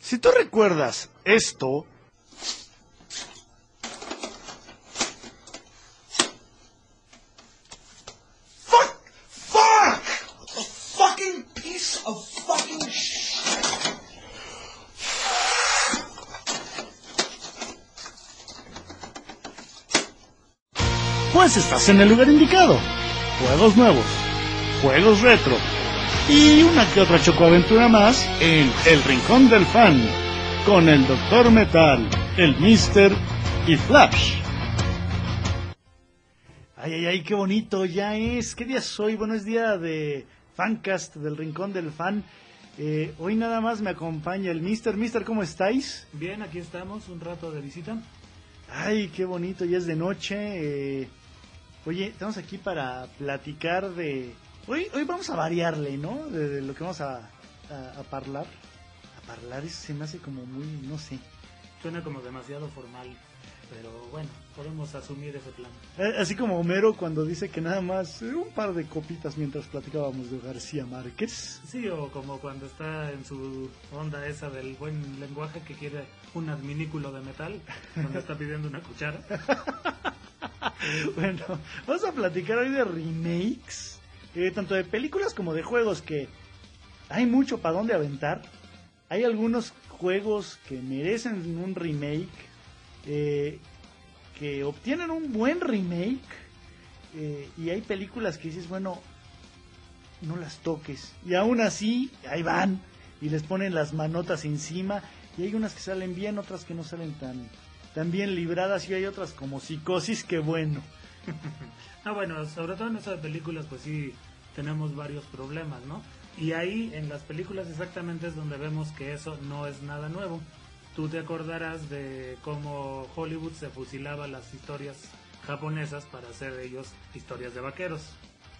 Si tú recuerdas esto, Fuck! Fuck! A fucking piece of fucking shit. pues estás en el lugar indicado. Juegos nuevos, juegos retro y una que otra chocoaventura más en El Rincón del Fan con el Doctor Metal, el Mister y Flash. Ay, ay, ay, qué bonito ya es. ¿Qué día es hoy? Bueno, es día de Fancast del Rincón del Fan. Eh, hoy nada más me acompaña el Mister. Mister, ¿cómo estáis? Bien, aquí estamos, un rato de visita. Ay, qué bonito, ya es de noche. eh, oye, estamos aquí para platicar de... Hoy, hoy vamos a variarle, ¿no? De, de lo que vamos a, a, a hablar. A hablar, eso se me hace como muy, no sé. Suena como demasiado formal, pero bueno, podemos asumir ese plan. Así como Homero cuando dice que nada más eh, un par de copitas mientras platicábamos de García Márquez. Sí, o como cuando está en su onda esa del buen lenguaje que quiere un adminículo de metal, cuando está pidiendo una cuchara. Bueno, vamos a platicar hoy de remakes, eh, tanto de películas como de juegos, que hay mucho para dónde aventar. Hay algunos juegos que merecen un remake, eh, que obtienen un buen remake, eh, y hay películas que dices, bueno, no las toques. Y aún así, ahí van, y les ponen las manotas encima, y hay unas que salen bien, otras que no salen tan, tan bien libradas, y hay otras como psicosis, que bueno. Ah, bueno, sobre todo en esas películas, pues sí, tenemos varios problemas, ¿no? Y ahí, en las películas exactamente es donde vemos que eso no es nada nuevo. Tú te acordarás de cómo Hollywood se fusilaba las historias japonesas para hacer de ellos historias de vaqueros.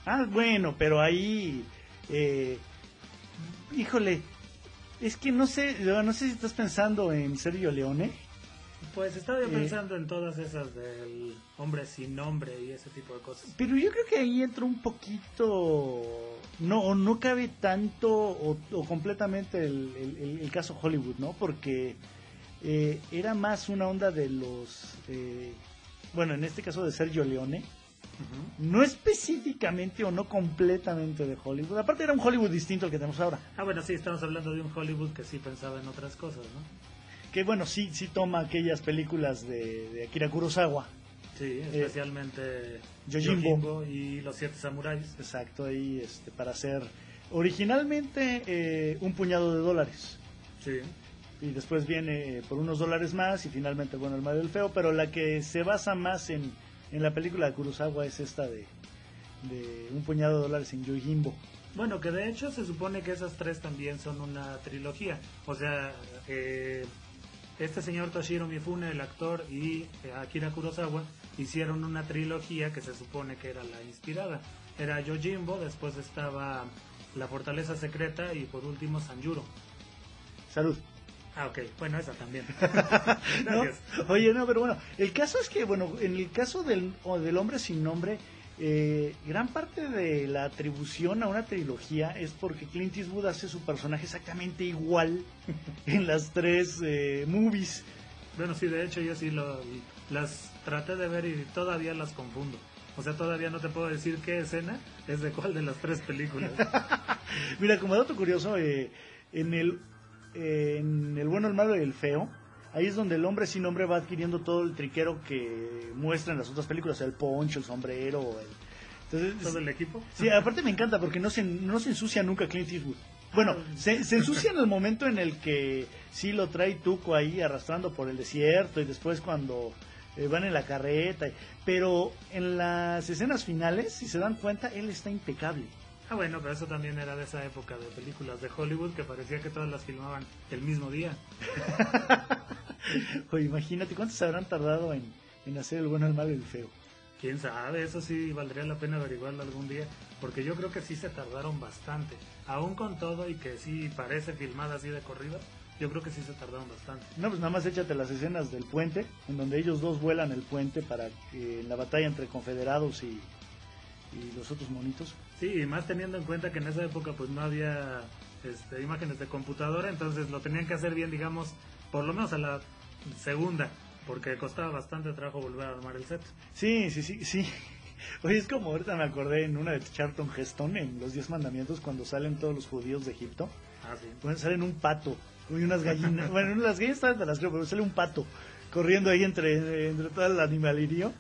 Ah, bueno, pero ahí, eh, híjole, es que no sé, no sé si estás pensando en Sergio Leone. Pues estaba yo Eh. pensando en todas esas del hombre sin nombre y ese tipo de cosas. Pero yo creo que ahí entra un poquito, no, o no cabe tanto o, o completamente el, el- el- el caso Hollywood, ¿no? Porque eh, era más una onda de los, eh, bueno, en este caso de Sergio Leone, no específicamente o no completamente de Hollywood. Aparte era un Hollywood distinto al que tenemos ahora. Ah, bueno, sí, estamos hablando de un Hollywood que sí pensaba en otras cosas, ¿no? Que bueno, sí, sí toma aquellas películas de, de Akira Kurosawa. Sí, especialmente Yojimbo. Yojimbo y los siete samuráis. Exacto, ahí este, para hacer originalmente eh, un puñado de dólares. Sí. Y después viene eh, por unos dólares más y finalmente, bueno, el Mario del Feo. Pero la que se basa más en, en la película de Kurosawa es esta de, de un puñado de dólares en Yojimbo. Bueno, que de hecho se supone que esas tres también son una trilogía. O sea, eh, este señor Toshiro Mifune, el actor, y eh, Akira Kurosawa hicieron una trilogía que se supone que era la inspirada. Era Yojimbo, después estaba La Fortaleza Secreta y por último Sanjuro. Salud. Ah, ok. Bueno, esa también. ¿no? Oye, no, pero bueno, el caso es que, bueno, en el caso del, o del hombre sin nombre, eh, gran parte de la atribución a una trilogía es porque Clint Eastwood hace su personaje exactamente igual en las tres eh, movies. Bueno, sí, de hecho yo sí lo, las traté de ver y todavía las confundo. O sea, todavía no te puedo decir qué escena es de cuál de las tres películas. Mira, como dato curioso, eh, en el eh, en el bueno, el malo y el feo, ahí es donde el hombre sin nombre va adquiriendo todo el triquero que muestra en las otras películas, el poncho, el sombrero, el... Entonces, Todo el equipo. Sí, aparte me encanta porque no se, no se ensucia nunca Clint Eastwood. Bueno, se, se ensucia en el momento en el que sí lo trae Tuco ahí arrastrando por el desierto y después cuando eh, van en la carreta. pero en las escenas finales, si se dan cuenta, él está impecable. Ah, bueno, pero eso también era de esa época de películas de Hollywood que parecía que todas las filmaban el mismo día. Oye, imagínate cuántos se habrán tardado en, en hacer el bueno, el malo y el feo. Quién sabe, eso sí valdría la pena averiguarlo algún día, porque yo creo que sí se tardaron bastante. Aún con todo y que sí parece filmada así de corrido, yo creo que sí se tardaron bastante. No, pues nada más échate las escenas del puente, en donde ellos dos vuelan el puente para que en la batalla entre confederados y, y los otros monitos. Sí, y más teniendo en cuenta que en esa época pues no había este, imágenes de computadora, entonces lo tenían que hacer bien, digamos, por lo menos a la segunda, porque costaba bastante trabajo volver a armar el set. Sí, sí, sí, sí. Oye, es como ahorita me acordé en una de Charlton Heston, en Los Diez Mandamientos, cuando salen todos los judíos de Egipto. Ah, sí. Bueno, salen un pato y unas gallinas. bueno, las gallinas te las creo, pero sale un pato corriendo ahí entre, entre todo el animalerío.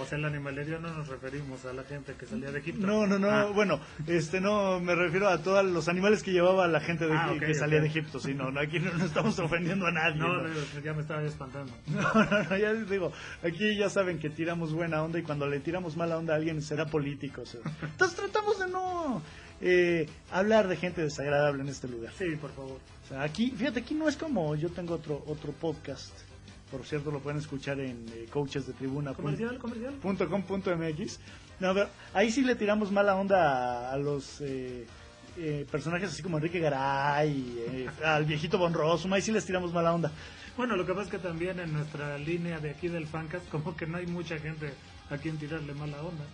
O sea, el animalería no nos referimos a la gente que salía de Egipto. No, no, no, Ah, bueno, este no, me refiero a todos los animales que llevaba la gente de, Ah, que salía de Egipto, sí, no, no, aquí no, no estamos ofendiendo a nadie. no, ¿no? no, ya me estaba espantando. No, no, no, ya les digo, aquí ya saben que tiramos buena onda y cuando le tiramos mala onda a alguien será político. o sea. Entonces tratamos de no eh, hablar de gente desagradable en este lugar. Sí, por favor. O sea, aquí, fíjate, aquí no es como yo tengo otro otro podcast. Por cierto, lo pueden escuchar en eh, coaches de tribuna. Comercial, comercial. .com.mx. No, pero ahí sí le tiramos mala onda a, a los eh, eh, personajes así como Enrique Garay, eh, al viejito Von Rossum, ahí sí les tiramos mala onda. Bueno, lo que pasa es que también en nuestra línea de aquí del Fancast, como que no hay mucha gente a quien tirarle mala onda.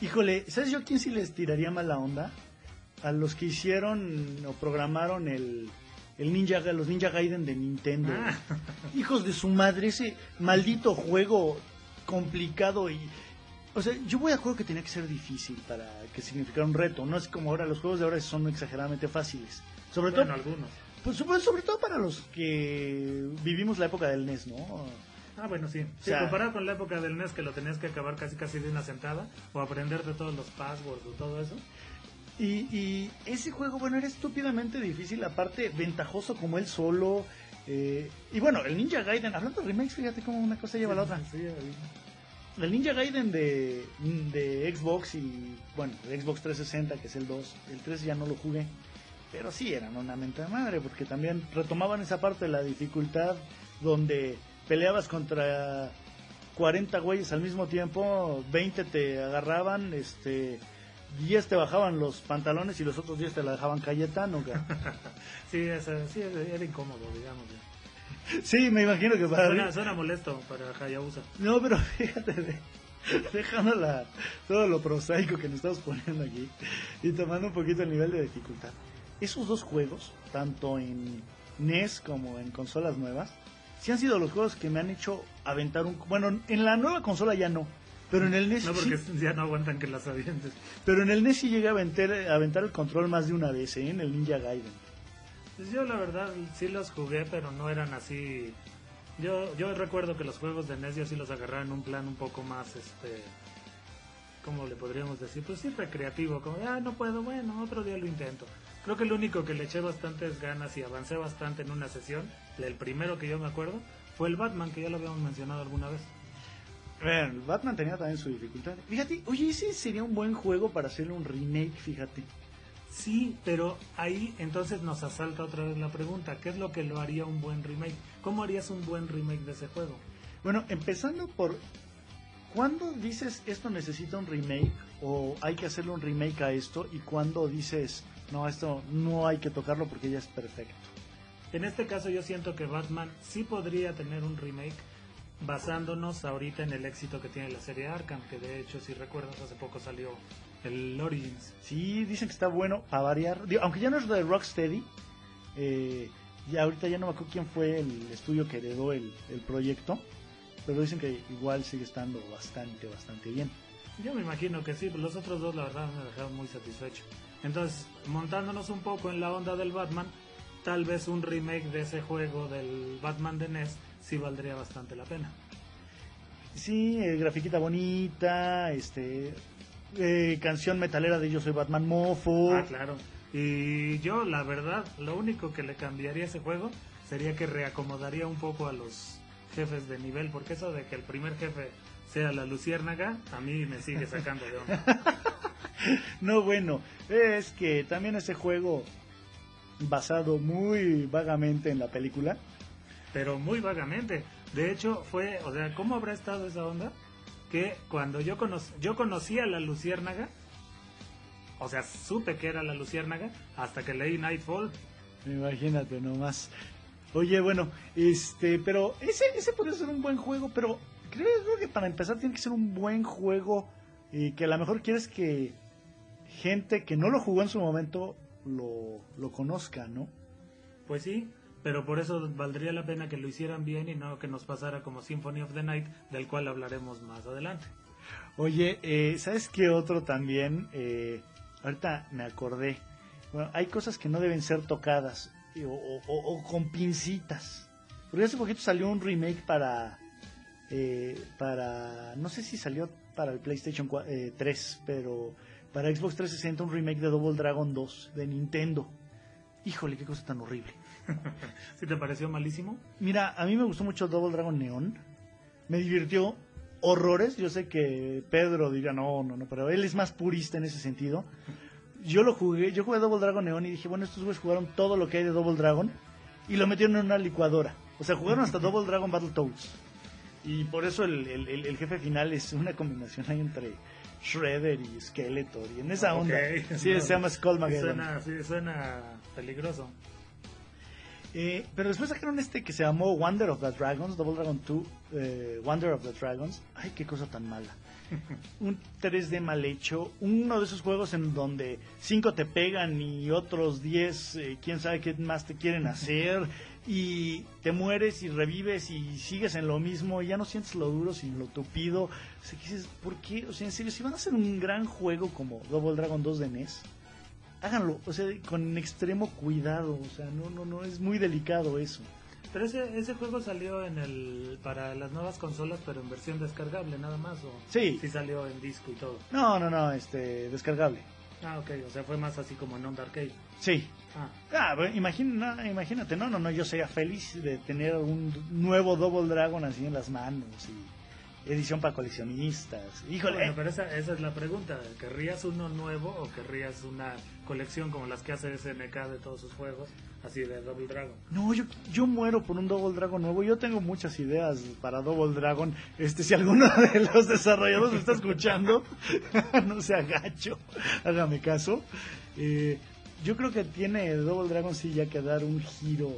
Híjole, ¿sabes yo a quién sí les tiraría mala onda? A los que hicieron o programaron el, el Ninja, los Ninja Gaiden de Nintendo. Ah. Hijos de su madre, ese maldito juego complicado y... O sea, yo voy a juego que tenía que ser difícil para que significara un reto. No es como ahora, los juegos de ahora son exageradamente fáciles. Sobre Bueno, todo, algunos. pues, sobre, sobre todo para los que vivimos la época del NES, ¿no? Ah, bueno, sí. Sí, sea- comparado con la época del NES que lo tenías que acabar casi casi de una sentada o aprenderte todos los passwords o todo eso. Y, y ese juego, bueno, era estúpidamente difícil, aparte ventajoso como él solo. eh, y bueno, el Ninja Gaiden, hablando de remakes, fíjate cómo una cosa lleva a la otra. El Ninja Gaiden de, de Xbox y, bueno, de Xbox 360, que es el 2, el 3 ya no lo jugué, pero sí eran una mente de madre, porque también retomaban esa parte de la dificultad donde peleabas contra 40 güeyes al mismo tiempo, 20 te agarraban, este 10 te bajaban los pantalones y los otros 10 te la dejaban Cayetano. ca. Sí, esa- sí, era incómodo, digamos. ya. Sí, me imagino que para... Suena, suena molesto para Hayabusa. No, pero fíjate, de- dejando la, todo lo prosaico que nos estamos poniendo aquí y tomando un poquito el nivel de dificultad. Esos dos juegos, tanto en NES como en consolas nuevas, sí han sido los juegos que me han hecho aventar un... Bueno, en la nueva consola ya no, pero en el NES No, sí, porque ya no aguantan que las avientes. pero en el NES sí llegué a aventar, a aventar el control más de una vez, ¿eh? en el Ninja Gaiden. Pues yo la verdad sí los jugué, pero no eran así. Yo yo recuerdo que los juegos de NES yo sí los agarraba en un plan un poco más, este, ¿cómo le podríamos decir? Pues sí recreativo, como, ah, no puedo, bueno, otro día lo intento. Creo que lo único que le eché bastantes ganas y avancé bastante en una sesión, el primero que yo me acuerdo, fue el Batman, que ya lo habíamos mencionado alguna vez. El Batman tenía también su dificultad. Fíjate, oye, ese sería un buen juego para hacerle un remake, fíjate. Sí, pero ahí entonces nos asalta otra vez la pregunta, ¿qué es lo que lo haría un buen remake? ¿Cómo harías un buen remake de ese juego? Bueno, empezando por ¿cuándo dices esto necesita un remake o hay que hacerle un remake a esto y cuándo dices no, esto no hay que tocarlo porque ya es perfecto? En este caso yo siento que Batman sí podría tener un remake basándonos ahorita en el éxito que tiene la serie Arkham, que de hecho si recuerdas hace poco salió el Origins. Sí, dicen que está bueno para variar, Digo, aunque ya no es de Rocksteady, eh, ya ahorita ya no me acuerdo quién fue el estudio que heredó el, el proyecto, pero dicen que igual sigue estando bastante, bastante bien. Yo me imagino que sí, pero los otros dos la verdad me dejaron muy satisfecho. Entonces, montándonos un poco en la onda del Batman, tal vez un remake de ese juego del Batman de NES sí valdría bastante la pena. Sí, eh, grafiquita bonita, este, eh, canción metalera de Yo soy Batman Mofo. Ah, claro. Y yo, la verdad, lo único que le cambiaría a ese juego sería que reacomodaría un poco a los jefes de nivel, porque eso de que el primer jefe sea la luciérnaga, a mí me sigue sacando de onda. No, bueno, es que también ese juego basado muy vagamente en la película. Pero muy vagamente. De hecho, fue, o sea, ¿cómo habrá estado esa onda? Que cuando yo, cono yo conocí a la luciérnaga, o sea, supe que era la luciérnaga, hasta que leí Nightfall. Imagínate nomás. Oye, bueno, este, pero ese, ese podría ser un buen juego, pero creo, creo que para empezar tiene que ser un buen juego y que a lo mejor quieres que gente que no lo jugó en su momento lo, lo conozca, ¿no? Pues sí, pero por eso valdría la pena que lo hicieran bien y no que nos pasara como Symphony of the Night, del cual hablaremos más adelante. Oye, eh, ¿sabes qué otro también? Eh, ahorita me acordé. Bueno, hay cosas que no deben ser tocadas o, con pincitas. Porque hace poquito salió un remake para, eh, para, no sé si salió para el PlayStation cua- eh, 3, pero para Xbox 360 un remake de Double Dragon 2 de Nintendo. Híjole, qué cosa tan horrible. ¿Sí te pareció malísimo? Mira, a mí me gustó mucho Double Dragon Neon. Me divirtió horrores. Yo sé que Pedro diga no, no, no, pero él es más purista en ese sentido. Yo lo jugué, yo jugué Double Dragon Neon y dije, bueno, estos güeyes jugaron todo lo que hay de Double Dragon y lo metieron en una licuadora. O sea, jugaron hasta Double Dragon Battletoads. Y por eso el, el- el- el jefe final es una combinación ahí entre Shredder y Skeletor. Y en esa onda. Ok. Sí, No, se llama Skullmageddon. Suena, sí, suena peligroso. Eh, pero después sacaron este que se llamó Wonder of the Dragons, Double Dragon 2, eh, Wonder of the Dragons. Ay, qué cosa tan mala. Un 3D mal hecho, uno de esos juegos en donde 5 te pegan y otros 10, eh, quién sabe qué más te quieren hacer, y te mueres y revives y sigues en lo mismo, y ya no sientes lo duro sino lo tupido. O sea, ¿qué dices, ¿por qué? O sea, en serio, si van a hacer un gran juego como Double Dragon 2 de NES, háganlo, o sea, con extremo cuidado, o sea, no, no, no, es muy delicado eso. Pero ese, ese juego salió en el para las nuevas consolas, pero en versión descargable nada más. ¿o? Sí. Sí salió en disco y todo. No, no, no, este, descargable. Ah, ok, o sea, fue más así como en Onda Arcade. Sí. Ah, Ah, bueno, imagina, imagínate, no, no, no, yo sería feliz de tener un nuevo Double Dragon así en las manos y edición para coleccionistas. Híjole, bueno, pero esa, esa es la pregunta. ¿Querrías uno nuevo o querrías una colección como las que hace SNK de todos sus juegos? Así de Double Dragon. no, yo, yo muero por un Double Dragon nuevo. Yo tengo muchas ideas para Double Dragon. Este, si alguno de los desarrolladores me está escuchando, no se agacho, hágame caso. Eh, yo creo que tiene Double Dragon sí ya que dar un giro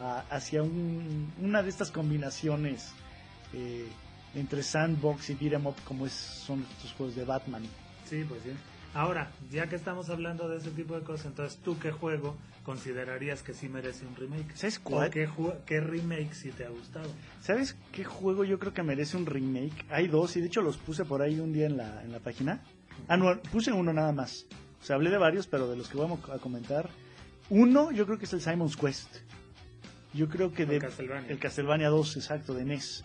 a- hacia un- una de estas combinaciones eh, entre sandbox y beat 'em up como es, son estos juegos de Batman. Sí, pues sí. Ahora, ya que estamos hablando de ese tipo de cosas, entonces, ¿tú qué juego considerarías que sí merece un remake? ¿Sabes ¿O cuál? qué, remake sí te ha gustado? ¿Sabes qué juego yo creo que merece un remake? Hay dos y de hecho los puse por ahí un día en la, en la página. Ah, no, puse uno nada más. O sea, hablé de varios, pero de los que vamos a comentar. Uno yo creo que es el Simon's Quest. Yo creo que de... El Castlevania. El Castlevania 2, exacto, de NES.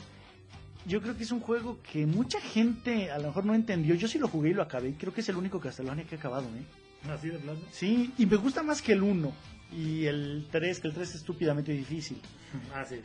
Yo creo que es un juego que mucha gente a lo mejor no entendió. Yo sí lo jugué y lo acabé. Creo que es el único Castlevania que he acabado, ¿eh? ¿Así de plano? Sí, y me gusta más que el 1. Y el 3, que el 3 es estúpidamente difícil. Ah, sí.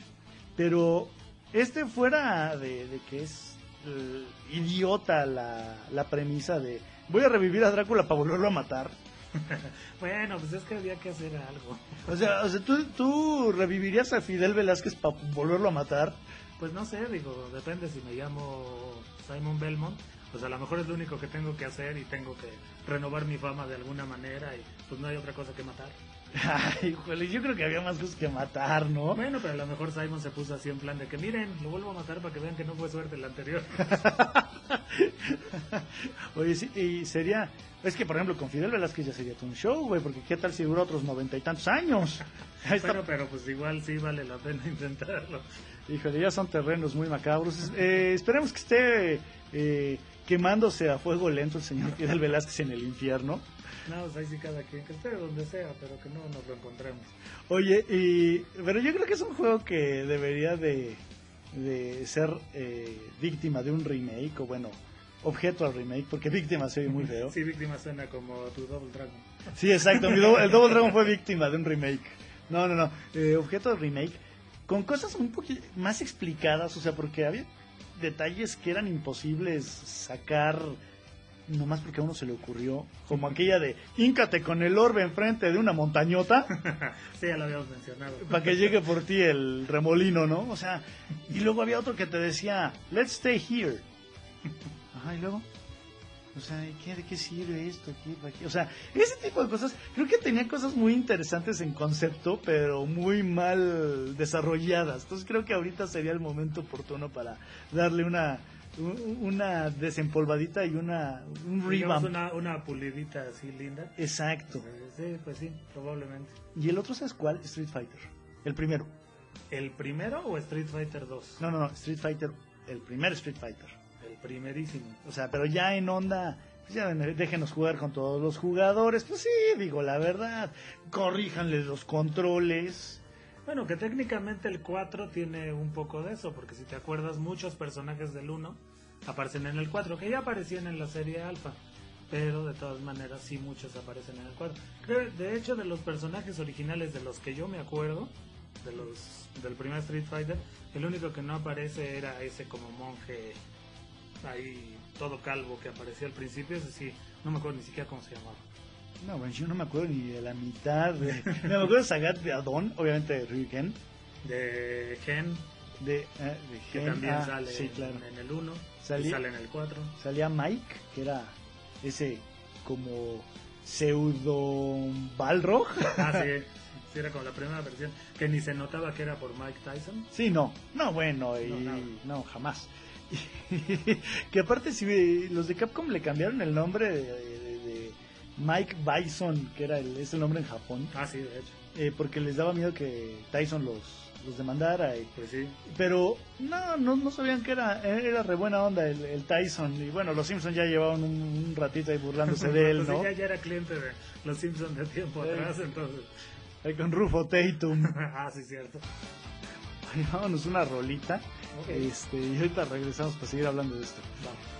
Pero este fuera de, de que es eh, idiota la, la premisa de voy a revivir a Drácula para volverlo a matar. Bueno, pues es que había que hacer algo. O sea, o sea ¿tú, tú revivirías a Fidel Velázquez para volverlo a matar. Pues no sé, digo, depende si me llamo Simon Belmont, pues a lo mejor es lo único que tengo que hacer y tengo que renovar mi fama de alguna manera y pues no hay otra cosa que matar. Ay, híjole, yo creo que había más cosas que matar, ¿no? Bueno, pero a lo mejor Simon se puso así en plan de que miren, lo vuelvo a matar para que vean que no fue suerte el anterior. Oye, sí, y sería. Es que, por ejemplo, con Fidel Velázquez ya sería todo un show, güey, porque ¿qué tal si dura otros noventa y tantos años? Bueno, pero pues igual sí vale la pena intentarlo. Híjole, ya son terrenos muy macabros. Eh, esperemos que esté eh, quemándose a fuego lento el señor Fidel Velázquez en el infierno. No, pues ahí sí cada quien, que esté donde sea, pero que no nos lo encontremos. Oye, y, pero yo creo que es un juego que debería de, de ser eh, víctima de un remake, o bueno, objeto al remake, porque víctima se oye muy feo. Sí, víctima suena como tu Double Dragon. Sí, exacto. mi do- el Double Dragon fue víctima de un remake. No, no, no. eh, objeto de remake. Con cosas un poquito más explicadas. O sea, porque había detalles que eran imposibles sacar. Nomás porque a uno se le ocurrió. Como aquella de Íncate con el orbe enfrente de una montañota. sí, ya lo habíamos mencionado. para que llegue por ti el remolino, ¿no? O sea, y luego había otro que te decía, let's stay here. Ajá, y luego, o sea, ¿qué, ¿de qué sirve esto? ¿Qué, para qué? O sea, ese tipo de cosas, creo que tenía cosas muy interesantes en concepto, pero muy mal desarrolladas. Entonces creo que ahorita sería el momento oportuno para darle una un- una desempolvadita y una un revamp. una, una pulidita así linda. Exacto. Sí, pues sí, probablemente. Y el otro, ¿sabes cuál? Street Fighter. El primero. ¿El primero o Street Fighter 2? No, no, no, Street Fighter, el primer Street Fighter. Primerísimo. O sea, pero ya en onda, pues déjenos jugar con todos los jugadores. Pues sí, digo la verdad. Corríjanles los controles. Bueno, que técnicamente el 4 tiene un poco de eso, porque si te acuerdas, muchos personajes del 1 aparecen en el 4, que ya aparecían en la serie Alpha, pero de todas maneras sí muchos aparecen en el 4. Creo, de hecho, de los personajes originales de los que yo me acuerdo, de los del primer Street Fighter, el único que no aparece era ese como monje ahí todo calvo que aparecía al principio, ese sí, no me acuerdo ni siquiera cómo se llamaba. No, bueno, yo no me acuerdo ni de la mitad. De... me acuerdo de Sagat de Adon, obviamente de Ryuken. De Gen, De, eh, de que Gen. también Ah, sale sí, claro. en el 1, Salí- y sale en el 4. Salía Mike, que era ese como pseudo Balrog. Ah, sí. Sí, era como la primera versión. Que ni se notaba que era por Mike Tyson. Sí, no, no, bueno, y No, no, jamás. que aparte, si los de Capcom le cambiaron el nombre de, de- de Mike Bison, que era el, es el nombre en Japón, Ah, sí, de hecho. eh, porque les daba miedo que Tyson los, los demandara. y- Pues sí. pero no, no, no sabían que era, era re buena onda el, el Tyson. Y bueno, los Simpsons ya llevaban un, un ratito ahí burlándose de él, ¿no? sí, ya, ya era cliente de los Simpsons de tiempo Sí. atrás, entonces. Ahí con Rufo Tatum. ah, sí, cierto. Vámonos una rolita. Este, y ahorita regresamos para seguir hablando de esto. Vamos.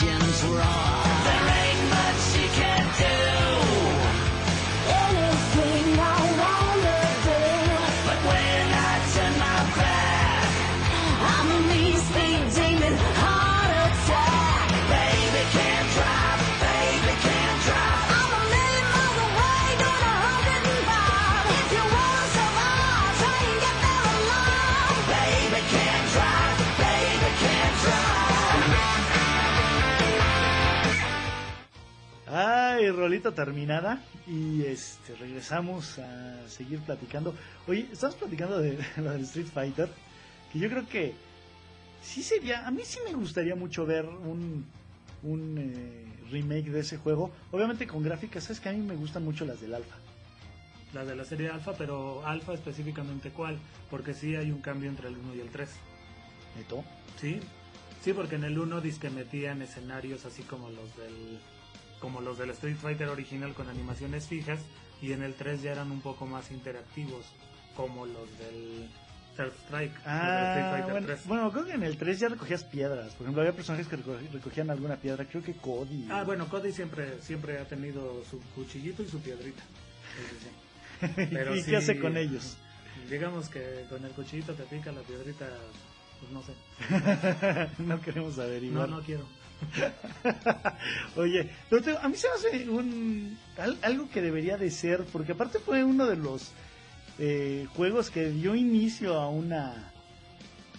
Engines roar. Ay, rolita terminada. Y este regresamos a seguir platicando. Oye, estamos platicando de lo del Street Fighter. Que yo creo que sí sería. A mí sí me gustaría mucho ver un, un eh, remake de ese juego. Obviamente con gráficas. Sabes que a mí me gustan mucho las del Alpha. La de la serie Alpha, pero Alpha específicamente cuál, porque sí hay un cambio entre el 1 y el 3. Neto. Sí, sí, porque en el 1 que metían escenarios así como los del como los del Street Fighter original con animaciones fijas y en el 3 ya eran un poco más interactivos como los del Third Strike, Street Ah, Fighter bueno, 3. bueno, creo que en el 3 ya recogías piedras. Por ejemplo, había personajes que reco- recogían alguna piedra. Creo que Cody. Ah, bueno, Cody siempre siempre ha tenido su cuchillito y su piedrita. Pero ¿Y sí- qué hace con ellos? Digamos que con el cuchillito te pica la piedrita, pues no sé. no queremos No, averiguar. no quiero. Oye, a mí se me hace un, al- algo que debería de ser, porque aparte fue uno de los eh, juegos que dio inicio a una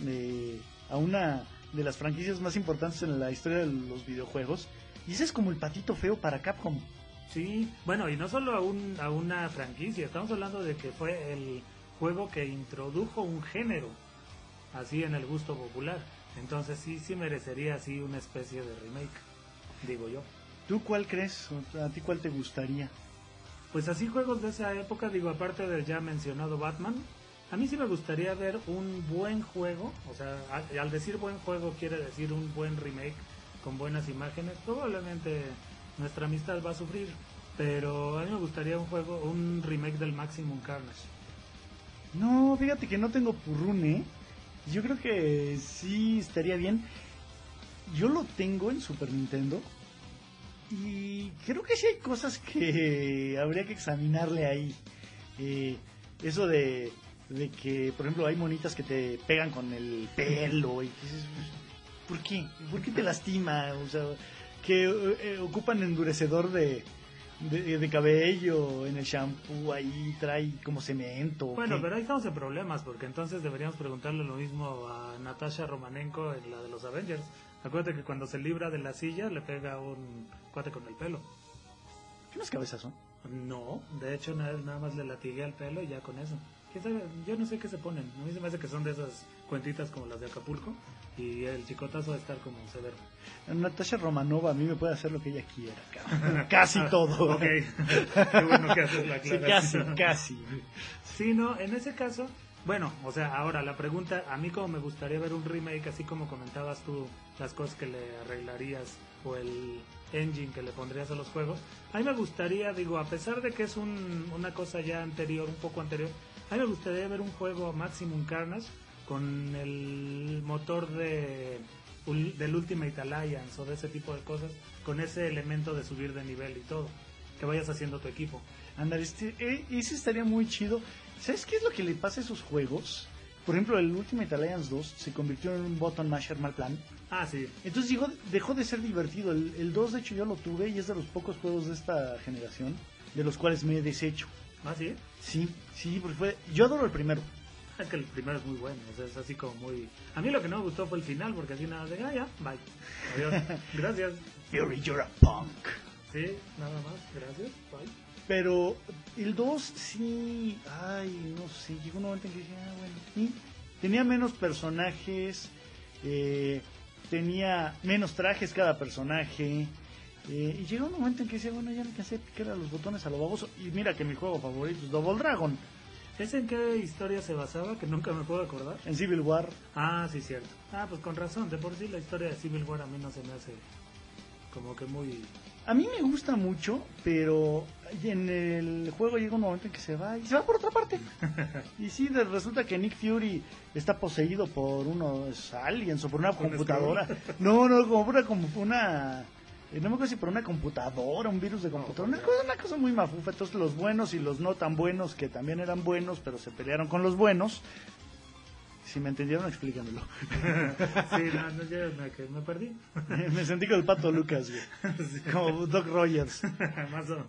eh, a una de las franquicias más importantes en la historia de los videojuegos. Y ese es como el patito feo para Capcom. Sí, bueno, y no solo a, un, a una franquicia, estamos hablando de que fue el juego que introdujo un género, así en el gusto popular. Entonces sí, sí merecería así una especie de remake, digo yo. ¿Tú cuál crees? ¿O ¿A ti cuál te gustaría? Pues así juegos de esa época, digo, aparte del ya mencionado Batman, a mí sí me gustaría ver un buen juego, o sea, al, al decir buen juego quiere decir un buen remake con buenas imágenes, probablemente nuestra amistad va a sufrir, pero a mí me gustaría un juego, un remake del Maximum Carnage. No, fíjate que no tengo Purrune. Yo creo que sí estaría bien. Yo lo tengo en Super Nintendo. y creo que sí hay cosas que habría que examinarle ahí. Eh, eso de, de que, por ejemplo, hay monitas que te pegan con el pelo y dices, pues, ¿por qué? ¿Por qué te lastima? O sea, que eh, ocupan endurecedor de, de, de cabello en el shampoo, ahí trae como cemento. ¿o Bueno, qué? pero ahí estamos en problemas, porque entonces deberíamos preguntarle lo mismo a Natasha Romanenko en la de los Avengers. Acuérdate que cuando se libra de la silla le pega un cuate con el pelo. ¿Qué unas cabezas son? No, de hecho nada, nada más le latigué el pelo y ya con eso. ¿Quién sabe? Yo no sé qué se ponen. A mí se me hace que son de esas cuentitas como las de Acapulco y el chicotazo va a estar como severo. Natasha Romanova a mí me puede hacer lo que ella quiera, cabrón. Casi todo. Ok, qué bueno que haces la Sí, casi, casi. Sí, no, en ese caso, bueno, o sea, ahora la pregunta, a mí como me gustaría ver un remake, así como comentabas tú las cosas que le arreglarías o el engine que le pondrías a los juegos, a mí me gustaría, digo, a pesar de que es un- una cosa ya anterior, un poco anterior, a mí me gustaría ver un juego Maximum Carnage con el motor de del Ultimate Alliance o de ese tipo de cosas, con ese elemento de subir de nivel y todo, que vayas haciendo tu equipo. Andar, este, eh, ese estaría muy chido. ¿Sabes qué es lo que le pasa a esos juegos? Por ejemplo, el Ultimate Alliance 2 se convirtió en un button masher mal plan. Ah, sí, Entonces digo, dejó de ser divertido. El, el 2, de hecho, yo lo tuve y es de los pocos juegos de esta generación de los cuales me he deshecho. Ah, sí. Sí, sí, porque fue. Yo adoro el primero. Es que el primero es muy bueno, o sea, es así como muy... A mí lo que no me gustó fue el final, porque así nada de, ah, ya, bye. Adiós, gracias. Fury, you're a punk. Sí, nada más, gracias, bye. Pero el 2 sí, ay, no sé, llegó un momento en que dije, ah, bueno, sí. Tenía menos personajes, eh, tenía menos trajes cada personaje. Eh, y llegó un momento en que decía, bueno, ya no alcancé a picar a los botones a lo baboso. Y mira que mi juego favorito es Double Dragon, ¿Es en qué historia se basaba? Que nunca me puedo acordar. en Civil War. Ah, sí, cierto. Ah, pues con razón, de por sí la historia de Civil War a mí no se me hace como que muy... A mí me gusta mucho, pero en el juego llega un momento en que se va y se va por otra parte. y sí, resulta que Nick Fury está poseído por unos aliens o por una ¿Un computadora. No, no, como por una, como una no me acuerdo si por una computadora, un virus de computadora, una cosa, una cosa muy mafufa. Entonces los buenos y los no tan buenos, que también eran buenos, pero se pelearon con los buenos. Si me entendieron, explícamelo. Sí, no, no, ya me, que me perdí. me sentí con el pato Lucas, güey. Como Doc Rogers. Más o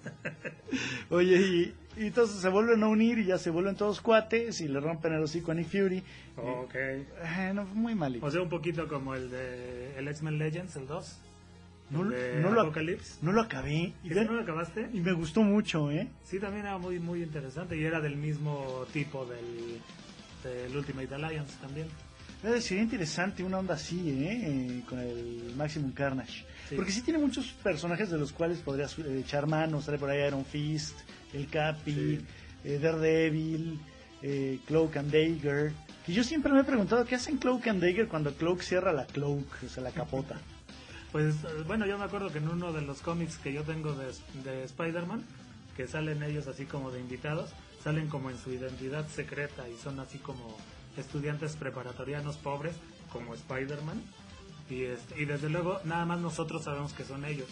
Oye, y, y entonces se vuelven a unir y ya se vuelven todos cuates y le rompen el hocico a Nick Fury. Ok. Eh, no, fue muy malito. O sea, un poquito como el de el X-Men Legends, el 2. No, el de no lo, no lo acabé. Y, ¿Ese no lo acabaste? y me gustó mucho, ¿eh? Sí, también era muy muy interesante y era del mismo tipo del, del Ultimate Alliance también. Eh, Sería interesante una onda así, ¿eh? Eh, Con el Maximum Carnage. Sí. Porque sí tiene muchos personajes de los cuales podrías eh, echar mano. Sale por ahí Iron Fist, el Capi, Sí. eh, Daredevil, eh, Cloak and Dagger. Que yo siempre me he preguntado qué hacen Cloak and Dagger cuando Cloak cierra la Cloak, o sea, la capota. Pues bueno, yo me acuerdo que en uno de los cómics que yo tengo de, de Spider-Man, que salen ellos así como de invitados, salen como en su identidad secreta y son así como estudiantes preparatorianos pobres, como Spider-Man. Y, este, y desde luego, nada más nosotros sabemos que son ellos.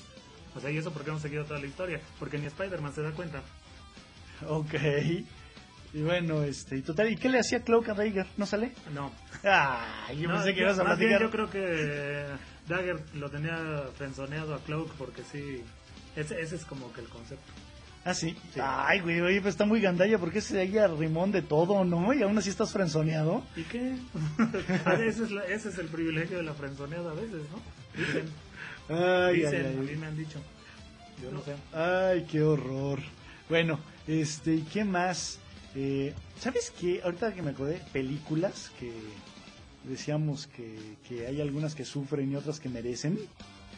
O sea, y eso porque hemos seguido toda la historia, porque ni Spider-Man se da cuenta. Ok. Y bueno, este, y total, ¿y qué le hacía Cloak and Dagger? ¿No sale? No, Ah, yo No, pensé que ibas a más bien platicar. yo creo que Dagger lo tenía frenzoneado a Cloak porque sí, ese, ese es como que el concepto. Ah, sí. Sí. Ay, güey, oye, pues está muy gandalla porque ese ahí a rimón de todo, ¿no? Y aún así estás frenzoneado. ¿Y qué? A veces es la- ese es el privilegio de la frenzoneada a veces, ¿no? Dicen, Ay, dicen, ay, a mí ay. me han dicho. Yo no sé. Ay, qué horror. Bueno, este, ¿y qué más? Eh, ¿Sabes qué? Ahorita que me acordé, películas que decíamos que, que hay algunas que sufren y otras que merecen.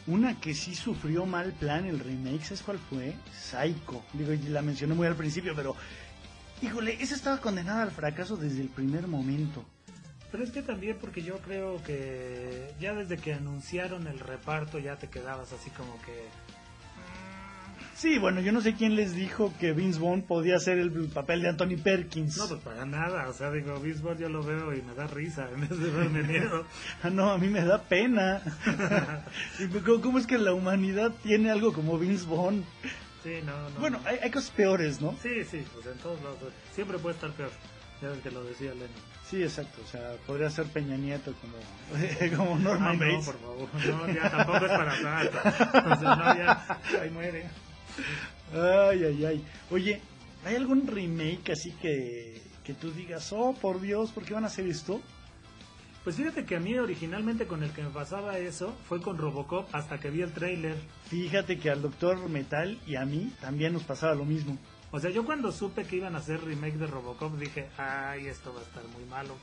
Una que sí sufrió mal plan el remake, ¿sabes cuál fue? Psycho. Digo, la mencioné muy al principio, pero... Híjole, esa estaba condenada al fracaso desde el primer momento. Pero es que también porque yo creo que ya desde que anunciaron el reparto ya te quedabas así como que... Sí, bueno, yo no sé quién les dijo que Vince Vaughn podía hacer el papel de Anthony Perkins. No, pues para nada. O sea, digo, Bisbol yo lo veo y me da risa en vez de verme miedo. Ah, no, a mí me da pena. Y ¿Cómo, es que la humanidad tiene algo como Vince Vaughn? Sí, no, no. Bueno, hay, hay cosas peores, ¿no? Sí, sí, pues en todos lados. Siempre puede estar peor. Ya ves que lo decía Lennon. Sí, exacto. O sea, podría ser Peña Nieto como, como Norman Ay, no, Bates. por favor. No, ya tampoco es para tanto. Sea, no, ya. Ahí muere. Ay, ay, ay. Oye, ¿hay algún remake así que, que tú digas, oh, por Dios, ¿por qué van a hacer esto? Pues fíjate que a mí originalmente con el que me pasaba eso fue con Robocop hasta que vi el tráiler. Fíjate que al Doctor Metal y a mí también nos pasaba lo mismo. O sea, yo cuando supe que iban a hacer remake de Robocop dije, ay, esto va a estar muy malo.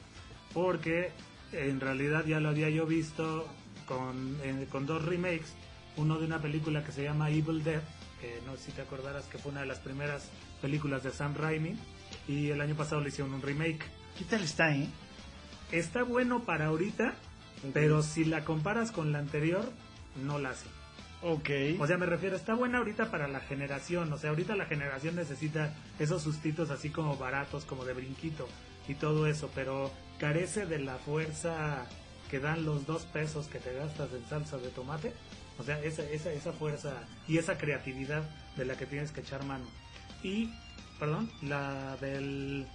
Porque en realidad ya lo había yo visto con, eh, con dos remakes. Uno de una película que se llama Evil Dead, que no sé si te acordarás que fue una de las primeras películas de Sam Raimi. Y el año pasado le hicieron un remake. ¿Qué tal está, eh? Está bueno para ahorita, pero si la comparas con la anterior, no la hace. Ok. O sea, me refiero, está buena ahorita para la generación. O sea, ahorita la generación necesita esos sustitos así como baratos, como de brinquito y todo eso, pero carece de la fuerza que dan los dos pesos que te gastas en salsa de tomate. O sea, esa, esa, esa fuerza y esa creatividad de la que tienes que echar mano. Y, perdón, la del...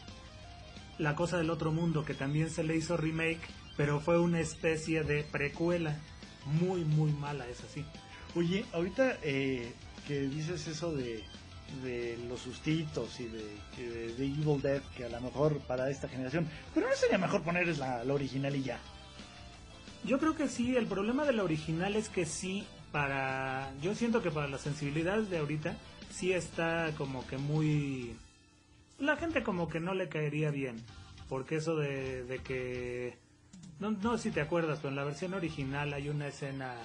La cosa del otro mundo, que también se le hizo remake, pero fue una especie de precuela. Muy, muy mala, es así. Oye, ahorita eh, que dices eso de, de los sustitos y de, Evil Dead, que a lo mejor para esta generación, pero no sería mejor ponerles la, la original y ya. Yo creo que sí, el problema de la original es que sí, para... Yo siento que para las sensibilidades de ahorita, sí está como que muy... La gente como que no le caería bien, porque eso de, de que... No, no sé si te acuerdas, pero en la versión original hay una escena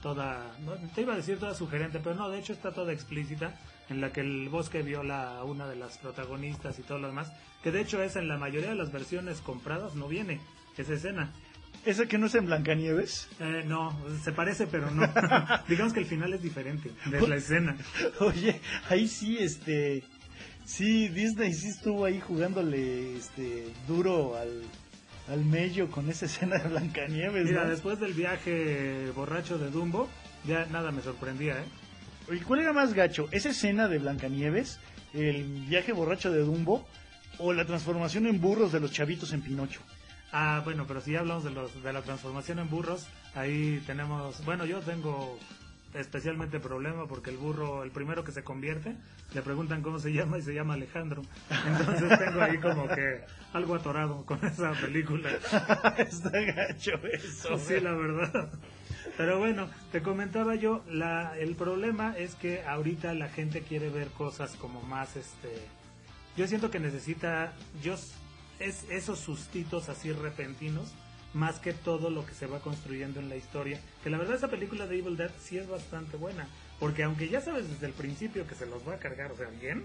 toda... no, te iba a decir toda sugerente, pero no, de hecho está toda explícita, en la que el bosque viola a una de las protagonistas y todo lo demás, que de hecho es en la mayoría de las versiones compradas, no viene esa escena. ¿Esa que no es en Blancanieves? Eh, no, se parece, pero no. Digamos que el final es diferente de la escena. Oye, ahí sí, este... Sí, Disney sí estuvo ahí jugándole este duro al, al mello con esa escena de Blancanieves, Mira, ¿no? después del viaje borracho de Dumbo, ya nada me sorprendía, ¿eh? Oye, ¿cuál era más gacho? ¿Esa escena de Blancanieves, el viaje borracho de Dumbo o la transformación en burros de los chavitos en Pinocho? Ah, bueno, pero si hablamos de, los, de la transformación en burros, ahí tenemos... Bueno, yo tengo especialmente problema porque el burro, el primero que se convierte, le preguntan cómo se llama y se llama Alejandro. Entonces tengo ahí como que algo atorado con esa película. Está gacho eso. Sí, la verdad. Pero bueno, te comentaba yo, la, el problema es que ahorita la gente quiere ver cosas como más, este, yo siento que necesita, yo, es esos sustitos así repentinos, más que todo lo que se va construyendo en la historia. Que la verdad esa película de Evil Dead sí es bastante buena, porque aunque ya sabes desde el principio que se los va a cargar, o sea, bien,